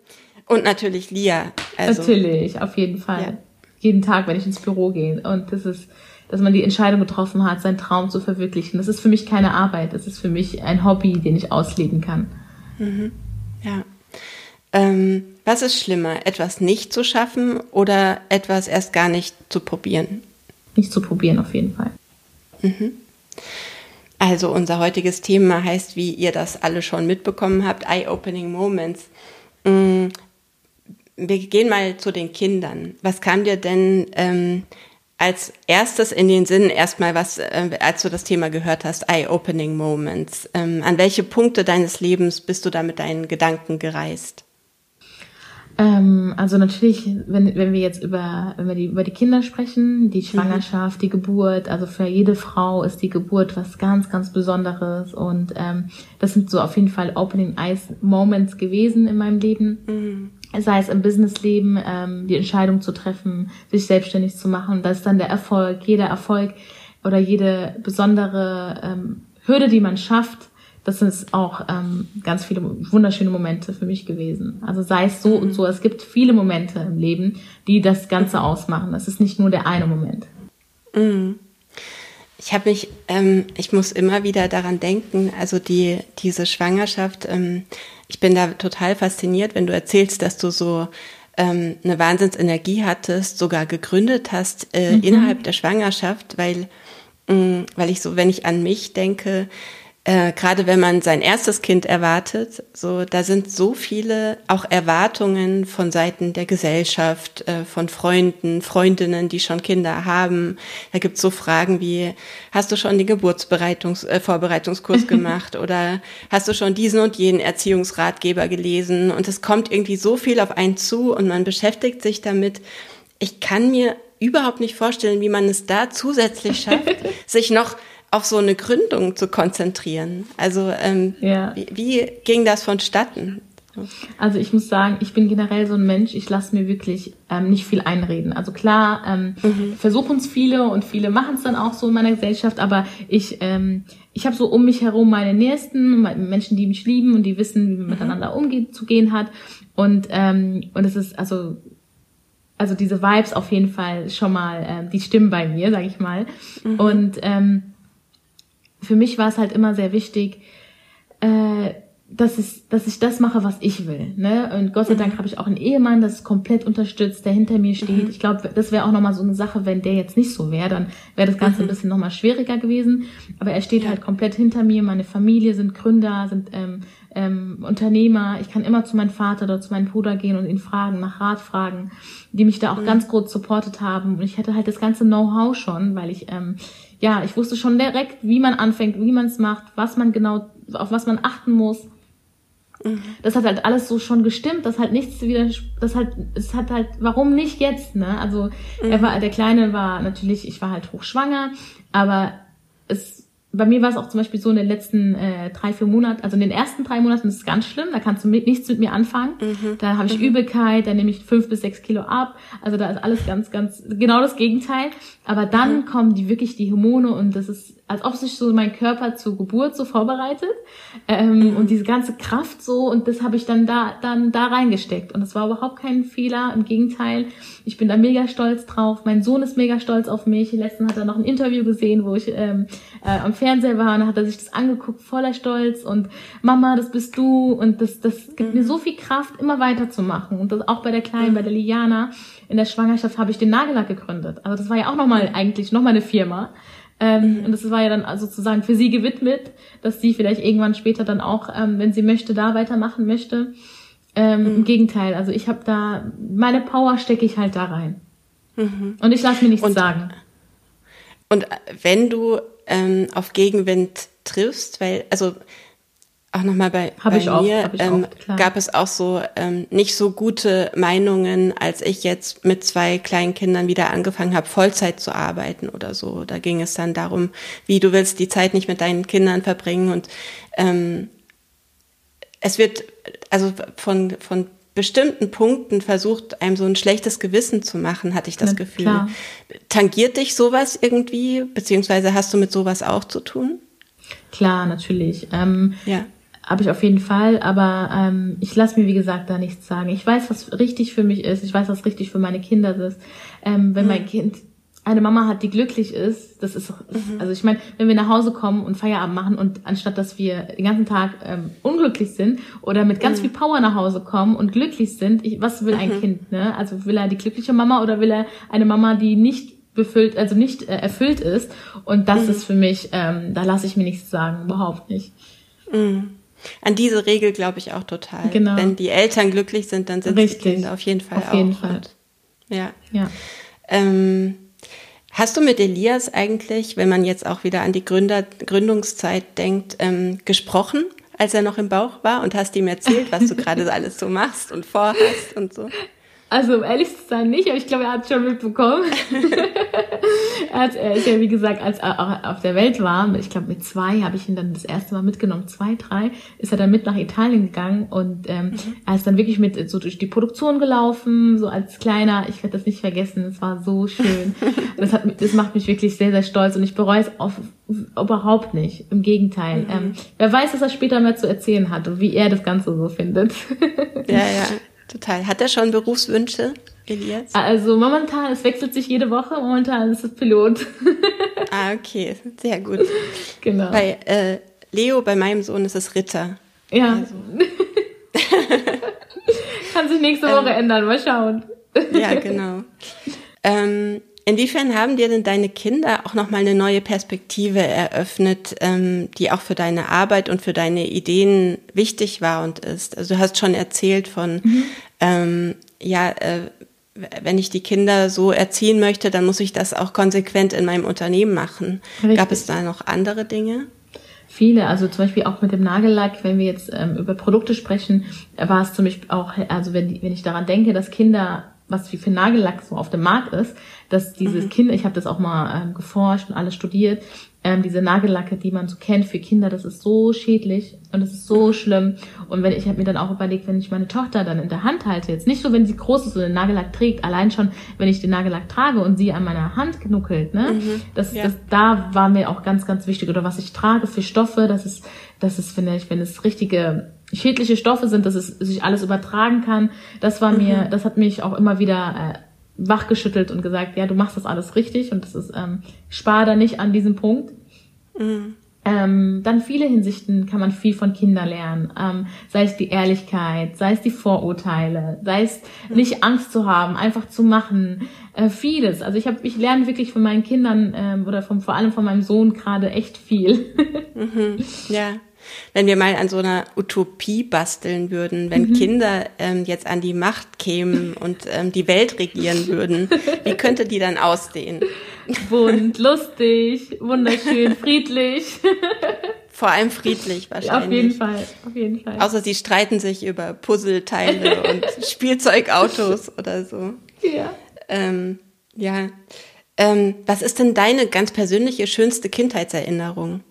und natürlich Lia. Also, natürlich, auf jeden Fall. Ja. Jeden Tag, wenn ich ins Büro gehe. Und das ist, dass man die Entscheidung getroffen hat, seinen Traum zu verwirklichen. Das ist für mich keine Arbeit. Das ist für mich ein Hobby, den ich ausleben kann. Mhm. Ja. Ähm, was ist schlimmer, etwas nicht zu schaffen oder etwas erst gar nicht zu probieren? Nicht zu probieren, auf jeden Fall. Mhm. Also unser heutiges Thema heißt, wie ihr das alle schon mitbekommen habt, Eye-Opening Moments. Mm, wir gehen mal zu den Kindern. Was kam dir denn ähm, als erstes in den Sinn erstmal, was, äh, als du das Thema gehört hast, Eye-Opening Moments? Ähm, an welche Punkte deines Lebens bist du da mit deinen Gedanken gereist? Ähm, also natürlich, wenn, wenn wir jetzt über, wenn wir die, über die Kinder sprechen, die mhm. Schwangerschaft, mhm. die Geburt, also für jede Frau ist die Geburt was ganz, ganz Besonderes und ähm, das sind so auf jeden Fall Opening Eyes Moments gewesen in meinem Leben. Mhm sei es im Businessleben, ähm, die Entscheidung zu treffen, sich selbstständig zu machen. Das ist dann der Erfolg, jeder Erfolg oder jede besondere ähm, Hürde, die man schafft, das sind auch ähm, ganz viele wunderschöne Momente für mich gewesen. Also sei es so und so, es gibt viele Momente im Leben, die das Ganze ausmachen. Das ist nicht nur der eine Moment. Mhm. Ich habe mich, ähm, ich muss immer wieder daran denken, also die, diese Schwangerschaft, ähm, ich bin da total fasziniert, wenn du erzählst, dass du so ähm, eine Wahnsinnsenergie hattest, sogar gegründet hast äh, mhm. innerhalb der Schwangerschaft, weil, mh, mm, weil ich so, wenn ich an mich denke, äh, gerade wenn man sein erstes Kind erwartet, so da sind so viele auch Erwartungen von Seiten der Gesellschaft, äh, von Freunden, Freundinnen, die schon Kinder haben. Da gibt's so Fragen wie: Hast du schon den Geburtsbereitungs äh, Vorbereitungskurs gemacht oder hast du schon diesen und jenen Erziehungsratgeber gelesen? Und es kommt irgendwie so viel auf einen zu und man beschäftigt sich damit. Ich kann mir überhaupt nicht vorstellen, wie man es da zusätzlich schafft, sich noch auf so eine Gründung zu konzentrieren. Also ähm, ja. wie, wie ging das vonstatten? Also ich muss sagen, ich bin generell so ein Mensch, ich lasse mir wirklich ähm, nicht viel einreden. Also klar, ähm, mhm. versuchen es viele und viele machen es dann auch so in meiner Gesellschaft, aber ich, ähm, ich habe so um mich herum meine Nächsten, Menschen, die mich lieben und die wissen, wie man mhm. miteinander umzugehen hat. Und, ähm, und es ist also also diese Vibes auf jeden Fall schon mal, ähm, die stimmen bei mir, sag ich mal. Mhm. Und ähm, für mich war es halt immer sehr wichtig, äh, dass ich, dass ich das mache, was ich will. Ne? Und Gott sei Dank mhm. habe ich auch einen Ehemann, das komplett unterstützt, der hinter mir steht. Mhm. Ich glaube, das wäre auch nochmal so eine Sache, wenn der jetzt nicht so wäre, dann wäre das Ganze mhm. ein bisschen nochmal schwieriger gewesen. Aber er steht ja. halt komplett hinter mir. Meine Familie sind Gründer, sind ähm, ähm, Unternehmer. Ich kann immer zu meinem Vater oder zu meinem Bruder gehen und ihn fragen, nach Rat fragen, die mich da auch mhm. ganz groß supportet haben. Und ich hatte halt das ganze Know-how schon, weil ich ähm, ja, ich wusste schon direkt, wie man anfängt, wie man es macht, was man genau, auf was man achten muss. Mhm. Das hat halt alles so schon gestimmt, dass halt nichts wieder, das halt, es hat halt, warum nicht jetzt, ne? Also, mhm. er war, der Kleine war natürlich, ich war halt hochschwanger, aber es bei mir war es auch zum Beispiel so in den letzten äh, drei, vier Monaten, also in den ersten drei Monaten ist es ganz schlimm, da kannst du mit, nichts mit mir anfangen. Mhm. Da habe ich mhm. Übelkeit, da nehme ich fünf bis sechs Kilo ab. Also da ist alles ganz, ganz genau das Gegenteil. Aber dann mhm. kommen die wirklich die Hormone und das ist als ob sich so mein Körper zur Geburt so vorbereitet ähm, mhm. und diese ganze Kraft so und das habe ich dann da dann da reingesteckt. Und es war überhaupt kein Fehler. Im Gegenteil ich bin da mega stolz drauf. Mein Sohn ist mega stolz auf mich. Letztens hat er noch ein Interview gesehen wo ich ähm, äh, am Fernseher war und hat er sich das angeguckt voller Stolz. Und Mama das bist du. Und das das gibt mhm. mir so viel Kraft immer weiterzumachen. Und das auch bei der kleinen mhm. bei der Liana in der Schwangerschaft habe ich den Nagellack gegründet. Also das war ja auch noch mal eigentlich noch mal eine Firma ähm, mhm. Und das war ja dann also sozusagen für sie gewidmet, dass sie vielleicht irgendwann später dann auch, ähm, wenn sie möchte, da weitermachen möchte. Ähm, mhm. Im Gegenteil, also ich habe da, meine Power stecke ich halt da rein. Mhm. Und ich lasse mir nichts und, sagen. Und wenn du ähm, auf Gegenwind triffst, weil, also auch nochmal bei, hab bei mir ähm, gab es auch so ähm, nicht so gute Meinungen, als ich jetzt mit zwei kleinen Kindern wieder angefangen habe, Vollzeit zu arbeiten oder so. Da ging es dann darum, wie du willst die Zeit nicht mit deinen Kindern verbringen und ähm, es wird also von von bestimmten Punkten versucht, einem so ein schlechtes Gewissen zu machen, hatte ich das ja, Gefühl. Klar. Tangiert dich sowas irgendwie, beziehungsweise hast du mit sowas auch zu tun? Klar, natürlich. Ähm, ja habe ich auf jeden Fall, aber ähm, ich lasse mir, wie gesagt, da nichts sagen. Ich weiß, was richtig für mich ist. Ich weiß, was richtig für meine Kinder ist. Ähm, wenn mhm. mein Kind eine Mama hat, die glücklich ist, das ist, mhm. also ich meine, wenn wir nach Hause kommen und Feierabend machen und anstatt dass wir den ganzen Tag ähm, unglücklich sind oder mit ganz mhm. viel Power nach Hause kommen und glücklich sind, ich, was will ein mhm. Kind, ne? Also will er die glückliche Mama oder will er eine Mama, die nicht befüllt, also nicht äh, erfüllt ist? Und das mhm. ist für mich, ähm, da lasse ich mir nichts sagen, überhaupt nicht. Mhm. An diese Regel glaube ich auch total. Genau. Wenn die Eltern glücklich sind, dann sind Richtig. die Kinder auf jeden Fall auf auch. Auf jeden Fall. ja. Ja. Ähm, Hast du mit Elias eigentlich, wenn man jetzt auch wieder an die Gründer, Gründungszeit denkt, ähm, gesprochen, als er noch im Bauch war und hast ihm erzählt, was du gerade alles so machst und vorhast und so? Also um ehrlich zu sein nicht, aber ich glaube, er hat es schon mitbekommen. er, hat, er ist ja, wie gesagt, als er auf der Welt war, ich glaube mit zwei habe ich ihn dann das erste Mal mitgenommen, zwei, drei, ist er dann mit nach Italien gegangen und ähm, mhm. er ist dann wirklich mit so durch die Produktion gelaufen, so als kleiner, ich werde das nicht vergessen, es war so schön. das, hat, das macht mich wirklich sehr, sehr stolz und ich bereue es auf, überhaupt nicht, im Gegenteil. Mhm. Ähm, wer weiß, was er später mehr zu erzählen hat und wie er das Ganze so findet. ja, ja. Total. Hat er schon Berufswünsche, Elias? Also momentan, es wechselt sich jede Woche, momentan ist es Pilot. ah, okay, sehr gut. Genau. Bei äh, Leo, bei meinem Sohn, ist es Ritter. Ja. Also. Kann sich nächste Woche ähm, ändern, mal schauen. ja, genau. Ähm, Inwiefern haben dir denn deine Kinder auch nochmal eine neue Perspektive eröffnet, ähm, die auch für deine Arbeit und für deine Ideen wichtig war und ist? Also du hast schon erzählt von, mhm. ähm, ja, äh, wenn ich die Kinder so erziehen möchte, dann muss ich das auch konsequent in meinem Unternehmen machen. Richtig. Gab es da noch andere Dinge? Viele, also zum Beispiel auch mit dem Nagellack, wenn wir jetzt ähm, über Produkte sprechen, war es zum Beispiel auch, also wenn, wenn ich daran denke, dass Kinder was wie für Nagellack so auf dem Markt ist, dass dieses mhm. Kinder, ich habe das auch mal ähm, geforscht und alles studiert, ähm, diese Nagellacke, die man so kennt für Kinder, das ist so schädlich und es ist so schlimm. Und wenn ich habe mir dann auch überlegt, wenn ich meine Tochter dann in der Hand halte, jetzt nicht so, wenn sie groß ist und den Nagellack trägt, allein schon, wenn ich den Nagellack trage und sie an meiner Hand knuckelt, ne, mhm. das, ja. das, da war mir auch ganz, ganz wichtig. Oder was ich trage für Stoffe, das ist, das ist, finde ich, wenn es richtige schädliche Stoffe sind, dass es sich alles übertragen kann. Das war mir, mhm. das hat mich auch immer wieder äh, wachgeschüttelt und gesagt, ja, du machst das alles richtig und das ist, ähm, spar da nicht an diesem Punkt. Mhm. Ähm, dann viele Hinsichten kann man viel von Kindern lernen, ähm, sei es die Ehrlichkeit, sei es die Vorurteile, sei es mhm. nicht Angst zu haben, einfach zu machen, äh, vieles. Also ich habe, ich lerne wirklich von meinen Kindern ähm, oder vom, vor allem von meinem Sohn gerade echt viel. mhm. Ja, wenn wir mal an so einer Utopie basteln würden, wenn mhm. Kinder ähm, jetzt an die Macht kämen und ähm, die Welt regieren würden, wie könnte die dann aussehen? Bunt, lustig, wunderschön, friedlich. Vor allem friedlich wahrscheinlich. Auf jeden Fall, auf jeden Fall. Außer sie streiten sich über Puzzleteile und Spielzeugautos oder so. Ja. Ähm, ja. Ähm, was ist denn deine ganz persönliche schönste Kindheitserinnerung?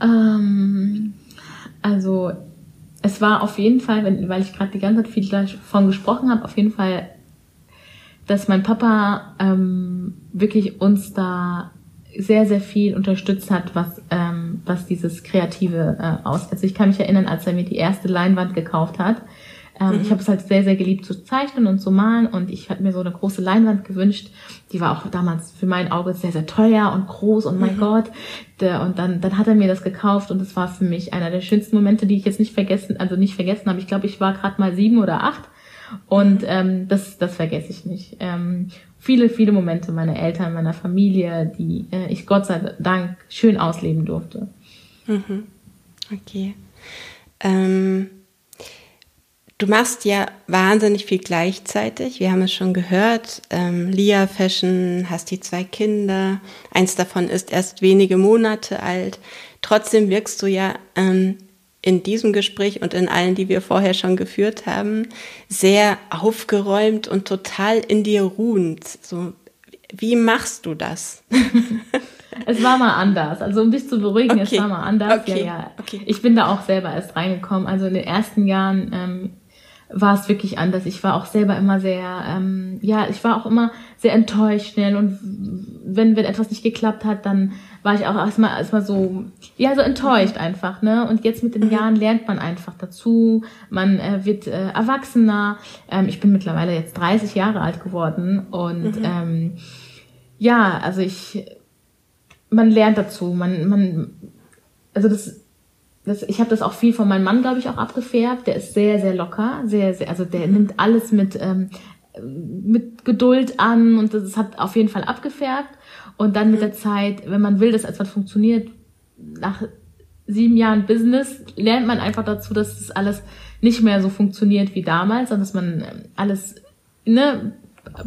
Ähm, also es war auf jeden Fall, wenn, weil ich gerade die ganze Zeit viel davon gesprochen habe, auf jeden Fall, dass mein Papa ähm, wirklich uns da sehr, sehr viel unterstützt hat, was, ähm, was dieses Kreative äh, aus. Also ich kann mich erinnern, als er mir die erste Leinwand gekauft hat, ähm, mhm. Ich habe es halt sehr, sehr geliebt zu zeichnen und zu malen und ich hatte mir so eine große Leinwand gewünscht. Die war auch damals für mein Auge sehr, sehr teuer und groß und mein mhm. Gott. Der, und dann, dann hat er mir das gekauft und es war für mich einer der schönsten Momente, die ich jetzt nicht vergessen, also nicht vergessen habe. Ich glaube, ich war gerade mal sieben oder acht und mhm. ähm, das, das vergesse ich nicht. Ähm, viele, viele Momente meiner Eltern, meiner Familie, die äh, ich Gott sei Dank schön ausleben durfte. Mhm. Okay. Ähm Du machst ja wahnsinnig viel gleichzeitig. Wir haben es schon gehört. Ähm, Lia Fashion, hast die zwei Kinder. Eins davon ist erst wenige Monate alt. Trotzdem wirkst du ja ähm, in diesem Gespräch und in allen, die wir vorher schon geführt haben, sehr aufgeräumt und total in dir ruhend. So, wie machst du das? es war mal anders. Also um dich zu beruhigen, okay. es war mal anders. Okay. Ja, ja. Okay. Ich bin da auch selber erst reingekommen. Also in den ersten Jahren ähm, war es wirklich anders. Ich war auch selber immer sehr, ähm, ja, ich war auch immer sehr enttäuscht schnell und wenn, wenn etwas nicht geklappt hat, dann war ich auch erstmal erstmal so, ja, so enttäuscht einfach, ne? Und jetzt mit den mhm. Jahren lernt man einfach dazu, man äh, wird äh, erwachsener. Ähm, ich bin mittlerweile jetzt 30 Jahre alt geworden und mhm. ähm, ja, also ich, man lernt dazu, man, man, also das, das ich habe das auch viel von meinem Mann, glaube ich, auch abgefärbt. Der ist sehr, sehr locker, sehr, sehr, also der nimmt alles mit, ähm, mit Geduld an und das hat auf jeden Fall abgefärbt. Und dann mit der Zeit, wenn man will, dass etwas funktioniert, nach sieben Jahren Business lernt man einfach dazu, dass das alles nicht mehr so funktioniert wie damals, sondern dass man ähm, alles ne,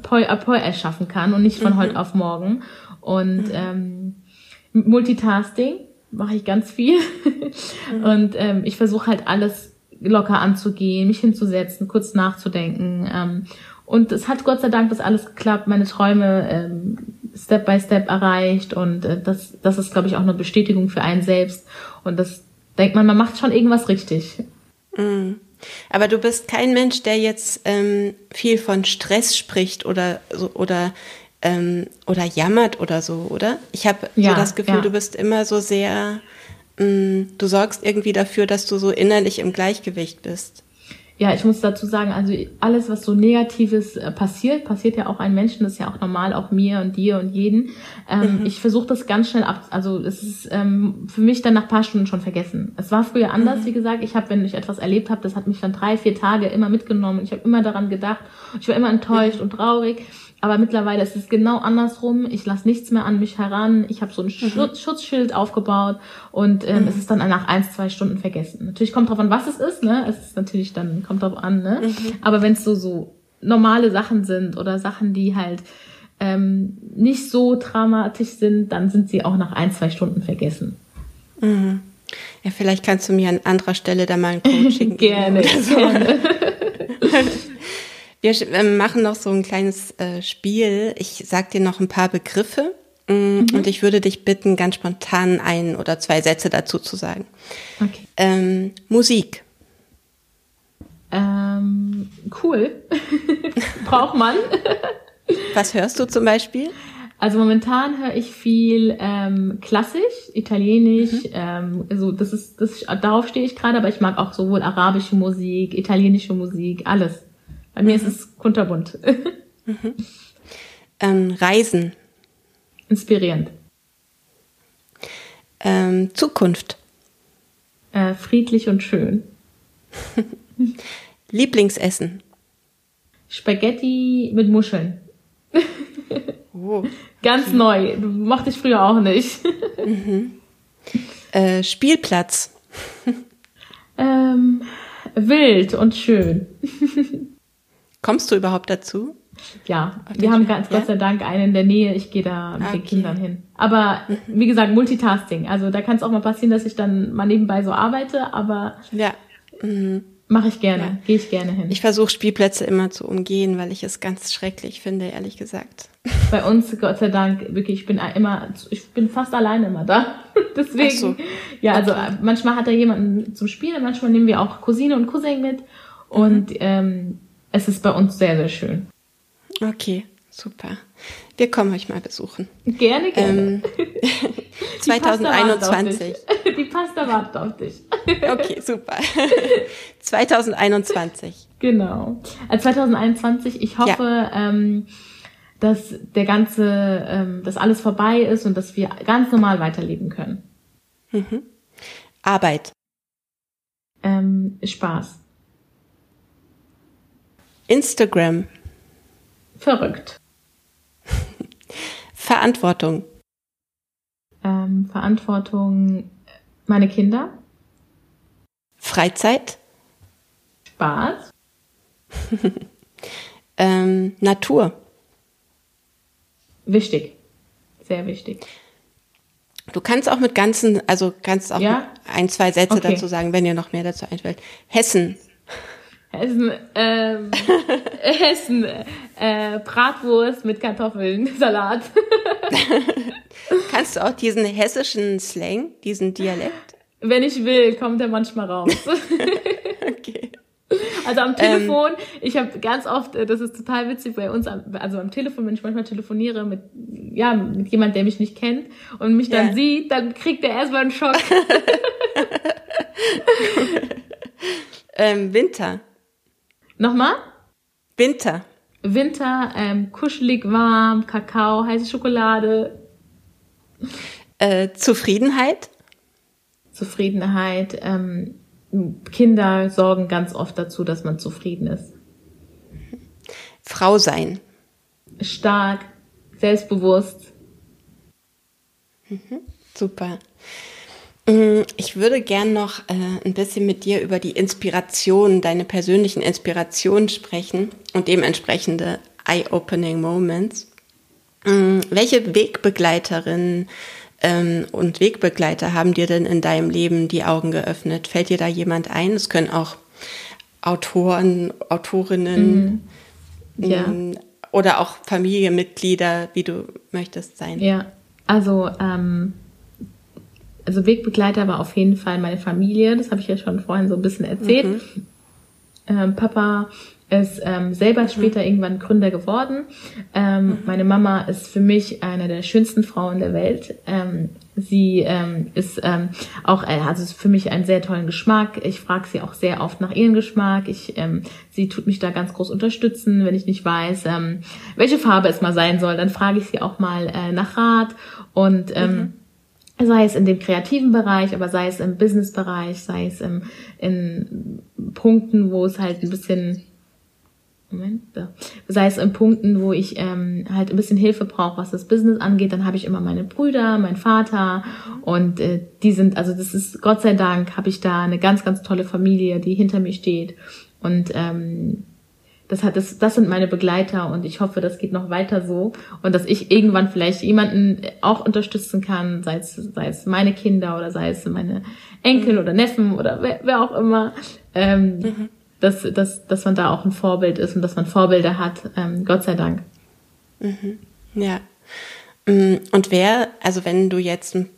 peu à peu erschaffen kann und nicht von mhm. heute auf morgen. Und mhm. ähm, Multitasking mache ich ganz viel. mhm. Und ähm, ich versuche halt alles locker anzugehen, mich hinzusetzen, kurz nachzudenken. Ähm, und es hat Gott sei Dank das alles geklappt, meine Träume ähm, Step by Step erreicht und äh, das, das ist, glaube ich, auch eine Bestätigung für einen selbst. Und das denkt man, man macht schon irgendwas richtig. Mhm. Aber du bist kein Mensch, der jetzt ähm, viel von Stress spricht oder so oder ähm, oder jammert oder so, oder? Ich habe ja, so das Gefühl, ja. du bist immer so sehr, mh, mm, du sorgst irgendwie dafür, dass du so innerlich im Gleichgewicht bist ja, ich muss dazu sagen, also alles, was so Negatives äh, passiert, passiert ja auch einem Menschen, das ist ja auch normal, auch mir und dir und jeden. Ähm, mhm. Ich versuche das ganz schnell ab, also es ist ähm, für mich dann nach paar Stunden schon vergessen. Es war früher anders, mhm. wie gesagt. Ich habe, wenn ich etwas erlebt habe, das hat mich dann drei, vier Tage immer mitgenommen. Ich habe immer daran gedacht. Ich war immer enttäuscht mhm. und traurig. Aber mittlerweile ist es genau andersrum. Ich lasse nichts mehr an mich heran. Ich habe so ein mhm. Schutzschild aufgebaut und ähm, mhm. es ist dann nach eins, zwei Stunden vergessen. Natürlich kommt drauf an, was es ist. Ne? Es ist natürlich dann kommt drauf an. Ne? Mhm. Aber wenn es so so normale Sachen sind oder Sachen, die halt ähm, nicht so dramatisch sind, dann sind sie auch nach ein, zwei Stunden vergessen. Mhm. Ja, vielleicht kannst du mir an anderer Stelle da mal ein Coaching gerne, geben. So. gerne. Wir machen noch so ein kleines äh, Spiel. Ich sag dir noch ein paar Begriffe mm, mhm. und ich würde dich bitten, ganz spontan ein oder zwei Sätze dazu zu sagen. Okay. Ähm, Musik. Ähm, cool. Braucht man. Was hörst du zum Beispiel? Also momentan höre ich viel ähm, klassisch, italienisch. Mhm. Ähm, also das ist, das darauf stehe ich gerade, aber ich mag auch sowohl arabische Musik, italienische Musik, alles. Bei mir mhm. ist es kunterbunt. mhm. ähm, Reisen. Inspirierend. Ähm, Zukunft. Äh, friedlich und schön. Lieblingsessen. Spaghetti mit Muscheln. oh. Ganz neu. Mochte ich früher auch nicht. mhm. äh, Spielplatz. ähm, wild und schön. Kommst du überhaupt dazu? Ja, wir haben ganz ja? Gott sei Dank einen in der Nähe. Ich gehe da mit okay. den Kindern hin. Aber wie gesagt, Multitasking. Also da kann es auch mal passieren, dass ich dann mal nebenbei so arbeite, aber ja. Mhm. mache ich gerne, ja. gehe ich gerne hin. Ich versuche Spielplätze immer zu umgehen, weil ich es ganz schrecklich finde, ehrlich gesagt. Bei uns, Gott sei Dank, wirklich, ich bin immer, ich bin fast alleine immer da. Deswegen, so. ja, also okay. manchmal hat er jemanden zum Spielen, manchmal nehmen wir auch Cousine und Cousin mit. Und mhm. ähm, es ist bei uns sehr, sehr schön. Okay, super. Wir kommen euch mal besuchen. Gerne, gerne. Ähm, 2021. Die, Pasta wartet auf dich. okay, super. 2021. Genau. Also 2021, ich hoffe, ja. ähm, dass der ganze, ähm, dass alles vorbei ist und dass wir ganz normal weiterleben können. Mhm. Arbeit. Ähm, Spaß. Instagram. Verrückt. Verantwortung. Ähm, Verantwortung meine Kinder. Freizeit. Spaß. ähm, Natur. Wichtig. Sehr wichtig. Du kannst auch mit ganzen, also kannst auch ja? ein, zwei Sätze okay. dazu sagen, wenn dir noch mehr dazu einfällt. Hessen. Hessen, ähm, Hessen, äh, Bratwurst mit Kartoffeln, Salat. Kannst du auch diesen hessischen Slang, diesen Dialekt? Wenn ich will, kommt er manchmal raus. okay. Also am Telefon, ähm, ich habe ganz oft, äh, das ist total witzig bei uns, also am Telefon, wenn ich manchmal telefoniere mit, ja, mit jemand, der mich nicht kennt und mich dann ja. sieht, dann kriegt er erstmal einen Schock. ähm, Winter. Nochmal? Winter. Winter, ähm, kuschelig warm, Kakao, heiße Schokolade. Äh, Zufriedenheit? Zufriedenheit. Ähm, Kinder sorgen ganz oft dazu, dass man zufrieden ist. Frau sein. Stark, selbstbewusst. Mhm, super. Mm, ich würde gern noch äh, ein bisschen mit dir über die Inspiration, deine persönlichen Inspirationen sprechen und dementsprechende Eye-Opening Moments. Mm, welche Wegbegleiterinnen ähm, und Wegbegleiter haben dir denn in deinem Leben die Augen geöffnet? Fällt dir da jemand ein? Es können auch Autoren, Autorinnen mhm. ja. Ähm, oder auch Familienmitglieder, wie du möchtest sein. Ja, also ähm, also Wegbegleiter war auf jeden Fall meine Familie. Das habe ich ja schon vorhin so ein bisschen erzählt. Mhm. Ähm, Papa ist ähm, selber mhm. später irgendwann Gründer geworden. Ähm, mhm. Meine Mama ist für mich eine der schönsten Frauen der Welt. Ähm, sie ähm, ist ähm, auch, äh, also ist für mich einen sehr tollen Geschmack. Ich frage sie auch sehr oft nach ihrem Geschmack. Ich, ähm, sie tut mich da ganz groß unterstützen, wenn ich nicht weiß, ähm, welche Farbe es mal sein soll. Dann frage ich sie auch mal äh, nach Rat und ähm, mhm sei es in dem kreativen Bereich, aber sei es im Business-Bereich, sei es im, in Punkten, wo es halt ein bisschen Moment, da. sei es in Punkten, wo ich ähm, halt ein bisschen Hilfe brauche, was das Business angeht, dann habe ich immer meine Brüder, mein Vater und äh, die sind, also das ist Gott sei Dank, habe ich da eine ganz, ganz tolle Familie, die hinter mir steht und ähm, das hat das, das sind meine Begleiter und ich hoffe, das geht noch weiter so und dass ich irgendwann vielleicht jemanden auch unterstützen kann, sei es, sei es meine Kinder oder sei es meine Enkel mhm. oder Neffen oder wer, wer auch immer, ähm, mhm. dass, dass, dass man da auch ein Vorbild ist und dass man Vorbilder hat, ähm, Gott sei Dank. Mhm. Ja. Mm, und wer, also wenn du jetzt ein,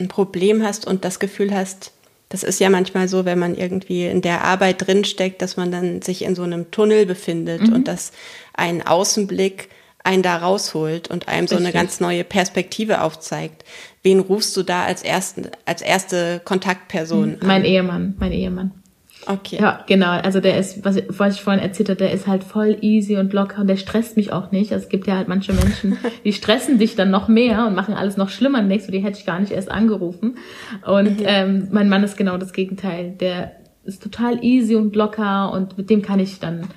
ein Problem hast und das Gefühl hast, das ist ja manchmal so, wenn man irgendwie in der Arbeit drinsteckt, dass man dann sich in so einem Tunnel befindet mhm. und dass ein Außenblick einen da rausholt und einem so eine ganz neue Perspektive aufzeigt. Wen rufst du da als, ersten, als erste Kontaktperson? Mein Ehemann, mein Ehemann. Okay. Ja, genau. Also der ist, was, was ich vorhin erzählt habe, der ist halt voll easy und locker und der stresst mich auch nicht. Also es gibt ja halt manche Menschen, die stressen dich dann noch mehr und machen alles noch schlimmer. Und denkst du, die hätte ich gar nicht erst angerufen. Und mhm. ähm, mein Mann ist genau das Gegenteil. Der ist total easy und locker und mit dem kann ich dann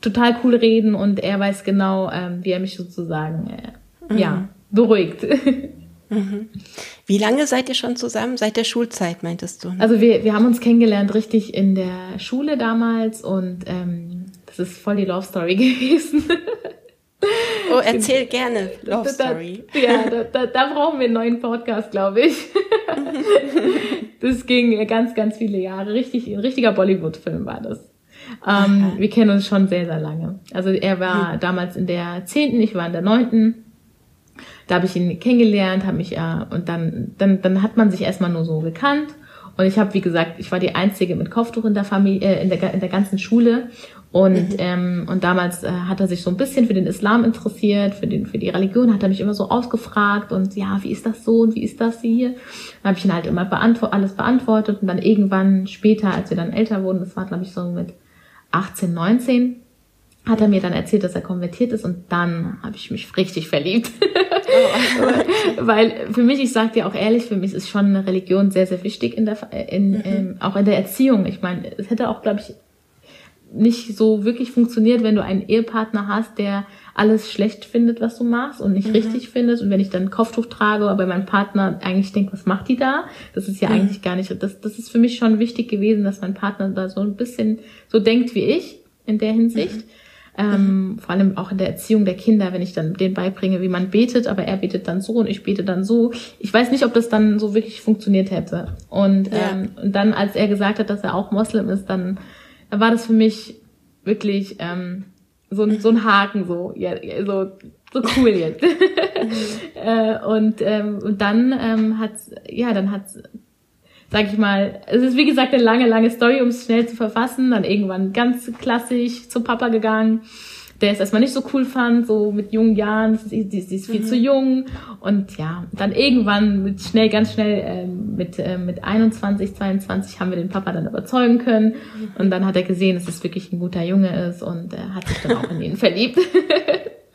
total cool reden und er weiß genau, ähm, wie er mich sozusagen, äh, mhm. ja, beruhigt. Mhm. Wie lange seid ihr schon zusammen? Seit der Schulzeit, meintest du? Ne? Also wir, wir haben uns kennengelernt richtig in der Schule damals und ähm, das ist voll die Love Story gewesen. Oh, erzähl gerne Love Story. Da, ja, da, da, da brauchen wir einen neuen Podcast, glaube ich. das ging ganz, ganz viele Jahre. Richtig, ein richtiger Bollywood-Film war das. Ähm, wir kennen uns schon sehr, sehr lange. Also er war hm. damals in der zehnten, ich war in der neunten. Da habe ich ihn kennengelernt, habe mich äh, und dann, dann, dann hat man sich erstmal nur so gekannt. Und ich habe, wie gesagt, ich war die einzige mit Kopftuch in der Familie, äh, in der, in der ganzen Schule. Und, mhm. ähm, und damals äh, hat er sich so ein bisschen für den Islam interessiert, für, den, für die Religion, hat er mich immer so ausgefragt und ja, wie ist das so und wie ist das hier? Dann habe ich ihn halt immer beantwo alles beantwortet und dann irgendwann später, als wir dann älter wurden, das war glaube ich so mit 18, 19, hat er mir dann erzählt, dass er konvertiert ist und dann habe ich mich richtig verliebt. Weil für mich, ich sage dir auch ehrlich, für mich ist schon eine Religion sehr, sehr wichtig in der, in, mhm. in, auch in der Erziehung. Ich meine, es hätte auch, glaube ich, nicht so wirklich funktioniert, wenn du einen Ehepartner hast, der alles schlecht findet, was du machst und nicht mhm. richtig findet. Und wenn ich dann ein Kopftuch trage, aber mein Partner eigentlich denkt, was macht die da? Das ist ja mhm. eigentlich gar nicht, das, das ist für mich schon wichtig gewesen, dass mein Partner da so ein bisschen so denkt wie ich in der Hinsicht. Mhm. Ähm, vor allem auch in der Erziehung der Kinder, wenn ich dann denen beibringe, wie man betet, aber er betet dann so und ich bete dann so. Ich weiß nicht, ob das dann so wirklich funktioniert hätte. Und, ja. ähm, und dann, als er gesagt hat, dass er auch Moslem ist, dann war das für mich wirklich ähm, so, so ein Haken, so, ja, so, so cool jetzt. äh, und, ähm, und dann ähm, hat ja, dann hat sag ich mal, es ist wie gesagt eine lange, lange Story, um es schnell zu verfassen. Dann irgendwann ganz klassisch zum Papa gegangen. der es erstmal nicht so cool fand, so mit jungen Jahren, sie, sie, sie ist viel mhm. zu jung. Und ja, dann irgendwann mit schnell, ganz schnell äh, mit, äh, mit 21, 22 haben wir den Papa dann überzeugen können. Mhm. Und dann hat er gesehen, dass es wirklich ein guter Junge ist und er hat sich dann auch in ihn verliebt.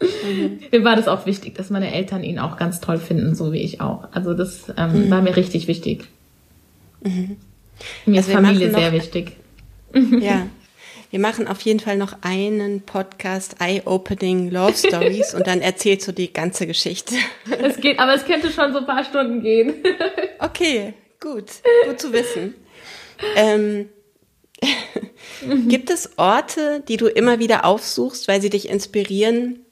Mhm. Mir war das auch wichtig, dass meine Eltern ihn auch ganz toll finden, so wie ich auch. Also das ähm, mhm. war mir richtig wichtig. Mhm. Mir also ist Familie sehr wichtig. Ja. Wir machen auf jeden Fall noch einen Podcast Eye-Opening Love Stories und dann erzählst du die ganze Geschichte. Es geht, aber es könnte schon so ein paar Stunden gehen. Okay, gut. Gut zu wissen. Ähm, gibt es Orte, die du immer wieder aufsuchst, weil sie dich inspirieren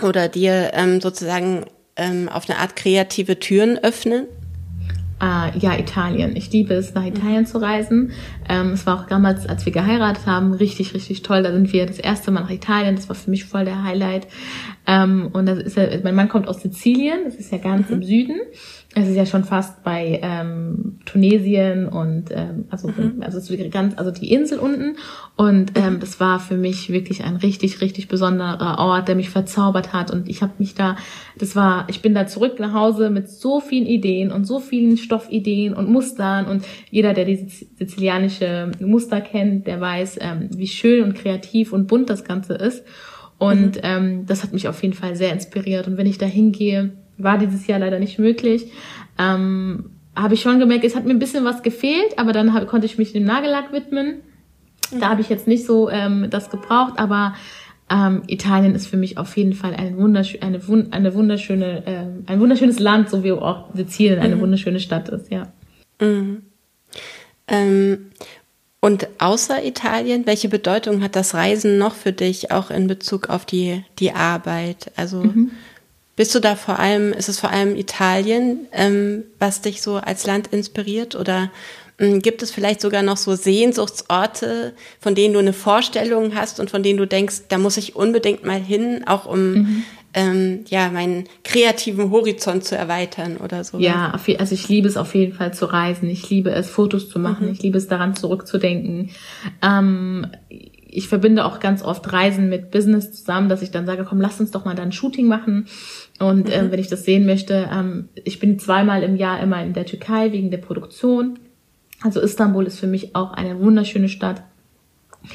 oder dir ähm, sozusagen ähm, auf eine Art kreative Türen öffnen? Uh, ja, Italien. Ich liebe es, nach Italien zu reisen. Ähm, es war auch damals, als wir geheiratet haben, richtig, richtig toll. Da sind wir das erste Mal nach Italien. Das war für mich voll der Highlight. Ähm, und das ist ja, mein Mann kommt aus Sizilien. Das ist ja ganz mhm. im Süden es ist ja schon fast bei ähm, Tunesien und ähm, also mhm. also es ganz also die Insel unten. Und ähm, das war für mich wirklich ein richtig richtig besonderer Ort, der mich verzaubert hat. Und ich habe mich da das war ich bin da zurück nach Hause mit so vielen Ideen und so vielen Stoffideen und Mustern. Und jeder der diese sizilianische Muster kennt, der weiß, ähm, wie schön und kreativ und bunt das Ganze ist. Und mhm. ähm, das hat mich auf jeden Fall sehr inspiriert. Und wenn ich da hingehe war dieses Jahr leider nicht möglich. Ähm, habe ich schon gemerkt, es hat mir ein bisschen was gefehlt, aber dann hab, konnte ich mich dem Nagellack widmen. Da habe ich jetzt nicht so ähm, das gebraucht, aber ähm, Italien ist für mich auf jeden Fall ein wunderschö eine, eine wunderschöne, ähm, ein wunderschönes Land, so wie auch Sizilien eine mhm. wunderschöne Stadt ist, ja. Mhm. Ähm, und außer Italien, welche Bedeutung hat das Reisen noch für dich, auch in Bezug auf die, die Arbeit? Also mhm. Bist du da vor allem, ist es vor allem Italien, ähm, was dich so als Land inspiriert? Oder ähm, gibt es vielleicht sogar noch so Sehnsuchtsorte, von denen du eine Vorstellung hast und von denen du denkst, da muss ich unbedingt mal hin, auch um mhm. ähm, ja meinen kreativen Horizont zu erweitern oder so? Ja, also ich liebe es auf jeden Fall zu reisen. Ich liebe es, Fotos zu machen. Mhm. Ich liebe es daran zurückzudenken. Ähm, ich verbinde auch ganz oft Reisen mit Business zusammen, dass ich dann sage, komm, lass uns doch mal dann ein Shooting machen. Und äh, mhm. wenn ich das sehen möchte, ähm, ich bin zweimal im Jahr immer in der Türkei wegen der Produktion. Also Istanbul ist für mich auch eine wunderschöne Stadt.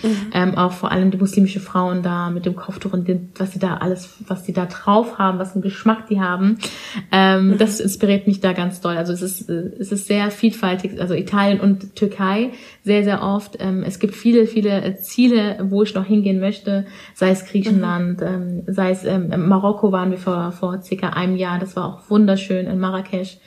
Mhm. Ähm, auch vor allem die muslimische Frauen da mit dem Kopftuch und dem, was sie da alles, was sie da drauf haben, was einen Geschmack die haben. Ähm, mhm. Das inspiriert mich da ganz doll. Also es ist, äh, es ist sehr vielfältig, also Italien und Türkei sehr, sehr oft. Ähm, es gibt viele, viele äh, Ziele, wo ich noch hingehen möchte, sei es Griechenland, mhm. ähm, sei es ähm, Marokko waren wir vor, vor circa einem Jahr, das war auch wunderschön in Marrakesch.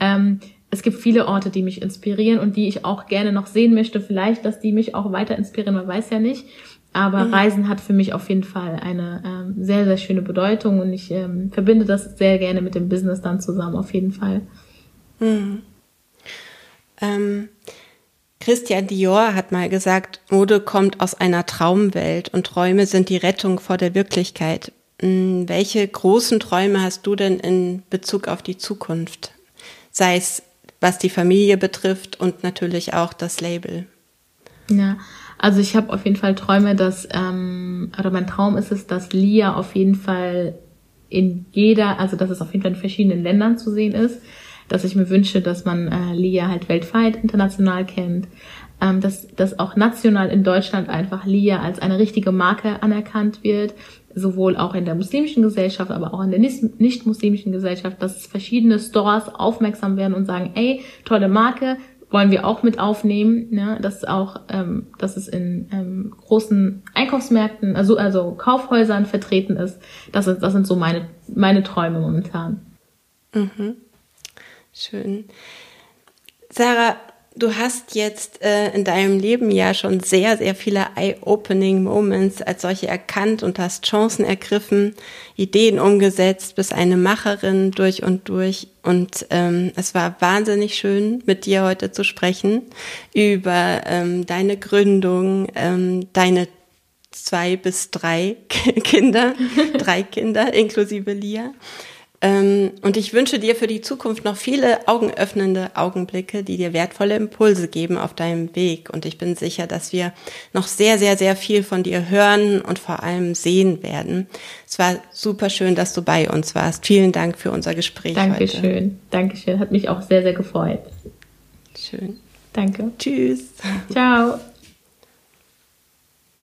Ähm, es gibt viele Orte, die mich inspirieren und die ich auch gerne noch sehen möchte. Vielleicht, dass die mich auch weiter inspirieren, man weiß ja nicht. Aber mhm. Reisen hat für mich auf jeden Fall eine ähm, sehr, sehr schöne Bedeutung und ich ähm, verbinde das sehr gerne mit dem Business dann zusammen, auf jeden Fall. Mhm. Ähm, Christian Dior hat mal gesagt, Mode kommt aus einer Traumwelt und Träume sind die Rettung vor der Wirklichkeit. Hm, welche großen Träume hast du denn in Bezug auf die Zukunft? Sei es was die Familie betrifft und natürlich auch das Label. Ja, also ich habe auf jeden Fall Träume, dass, ähm, oder mein Traum ist es, dass Lia auf jeden Fall in jeder, also dass es auf jeden Fall in verschiedenen Ländern zu sehen ist, dass ich mir wünsche, dass man äh, Lia halt weltweit international kennt, ähm, dass, dass auch national in Deutschland einfach Lia als eine richtige Marke anerkannt wird, sowohl auch in der muslimischen Gesellschaft, aber auch in der nicht-muslimischen Gesellschaft, dass verschiedene Stores aufmerksam werden und sagen, ey, tolle Marke, wollen wir auch mit aufnehmen, ne? dass auch, ähm, dass es in ähm, großen Einkaufsmärkten, also also Kaufhäusern vertreten ist. Das ist, das sind so meine meine Träume momentan. Mhm. Schön. Sarah, Du hast jetzt äh, in deinem Leben ja schon sehr, sehr viele Eye-Opening Moments als solche erkannt und hast Chancen ergriffen, Ideen umgesetzt, bist eine Macherin durch und durch. Und ähm, es war wahnsinnig schön, mit dir heute zu sprechen über ähm, deine Gründung, ähm, deine zwei bis drei Kinder, drei Kinder inklusive Lia. Ähm, und ich wünsche dir für die Zukunft noch viele augenöffnende Augenblicke, die dir wertvolle Impulse geben auf deinem Weg. Und ich bin sicher, dass wir noch sehr, sehr, sehr viel von dir hören und vor allem sehen werden. Es war super schön, dass du bei uns warst. Vielen Dank für unser Gespräch Dankeschön. heute. Dankeschön. Dankeschön. Hat mich auch sehr, sehr gefreut. Schön. Danke. Tschüss. Ciao.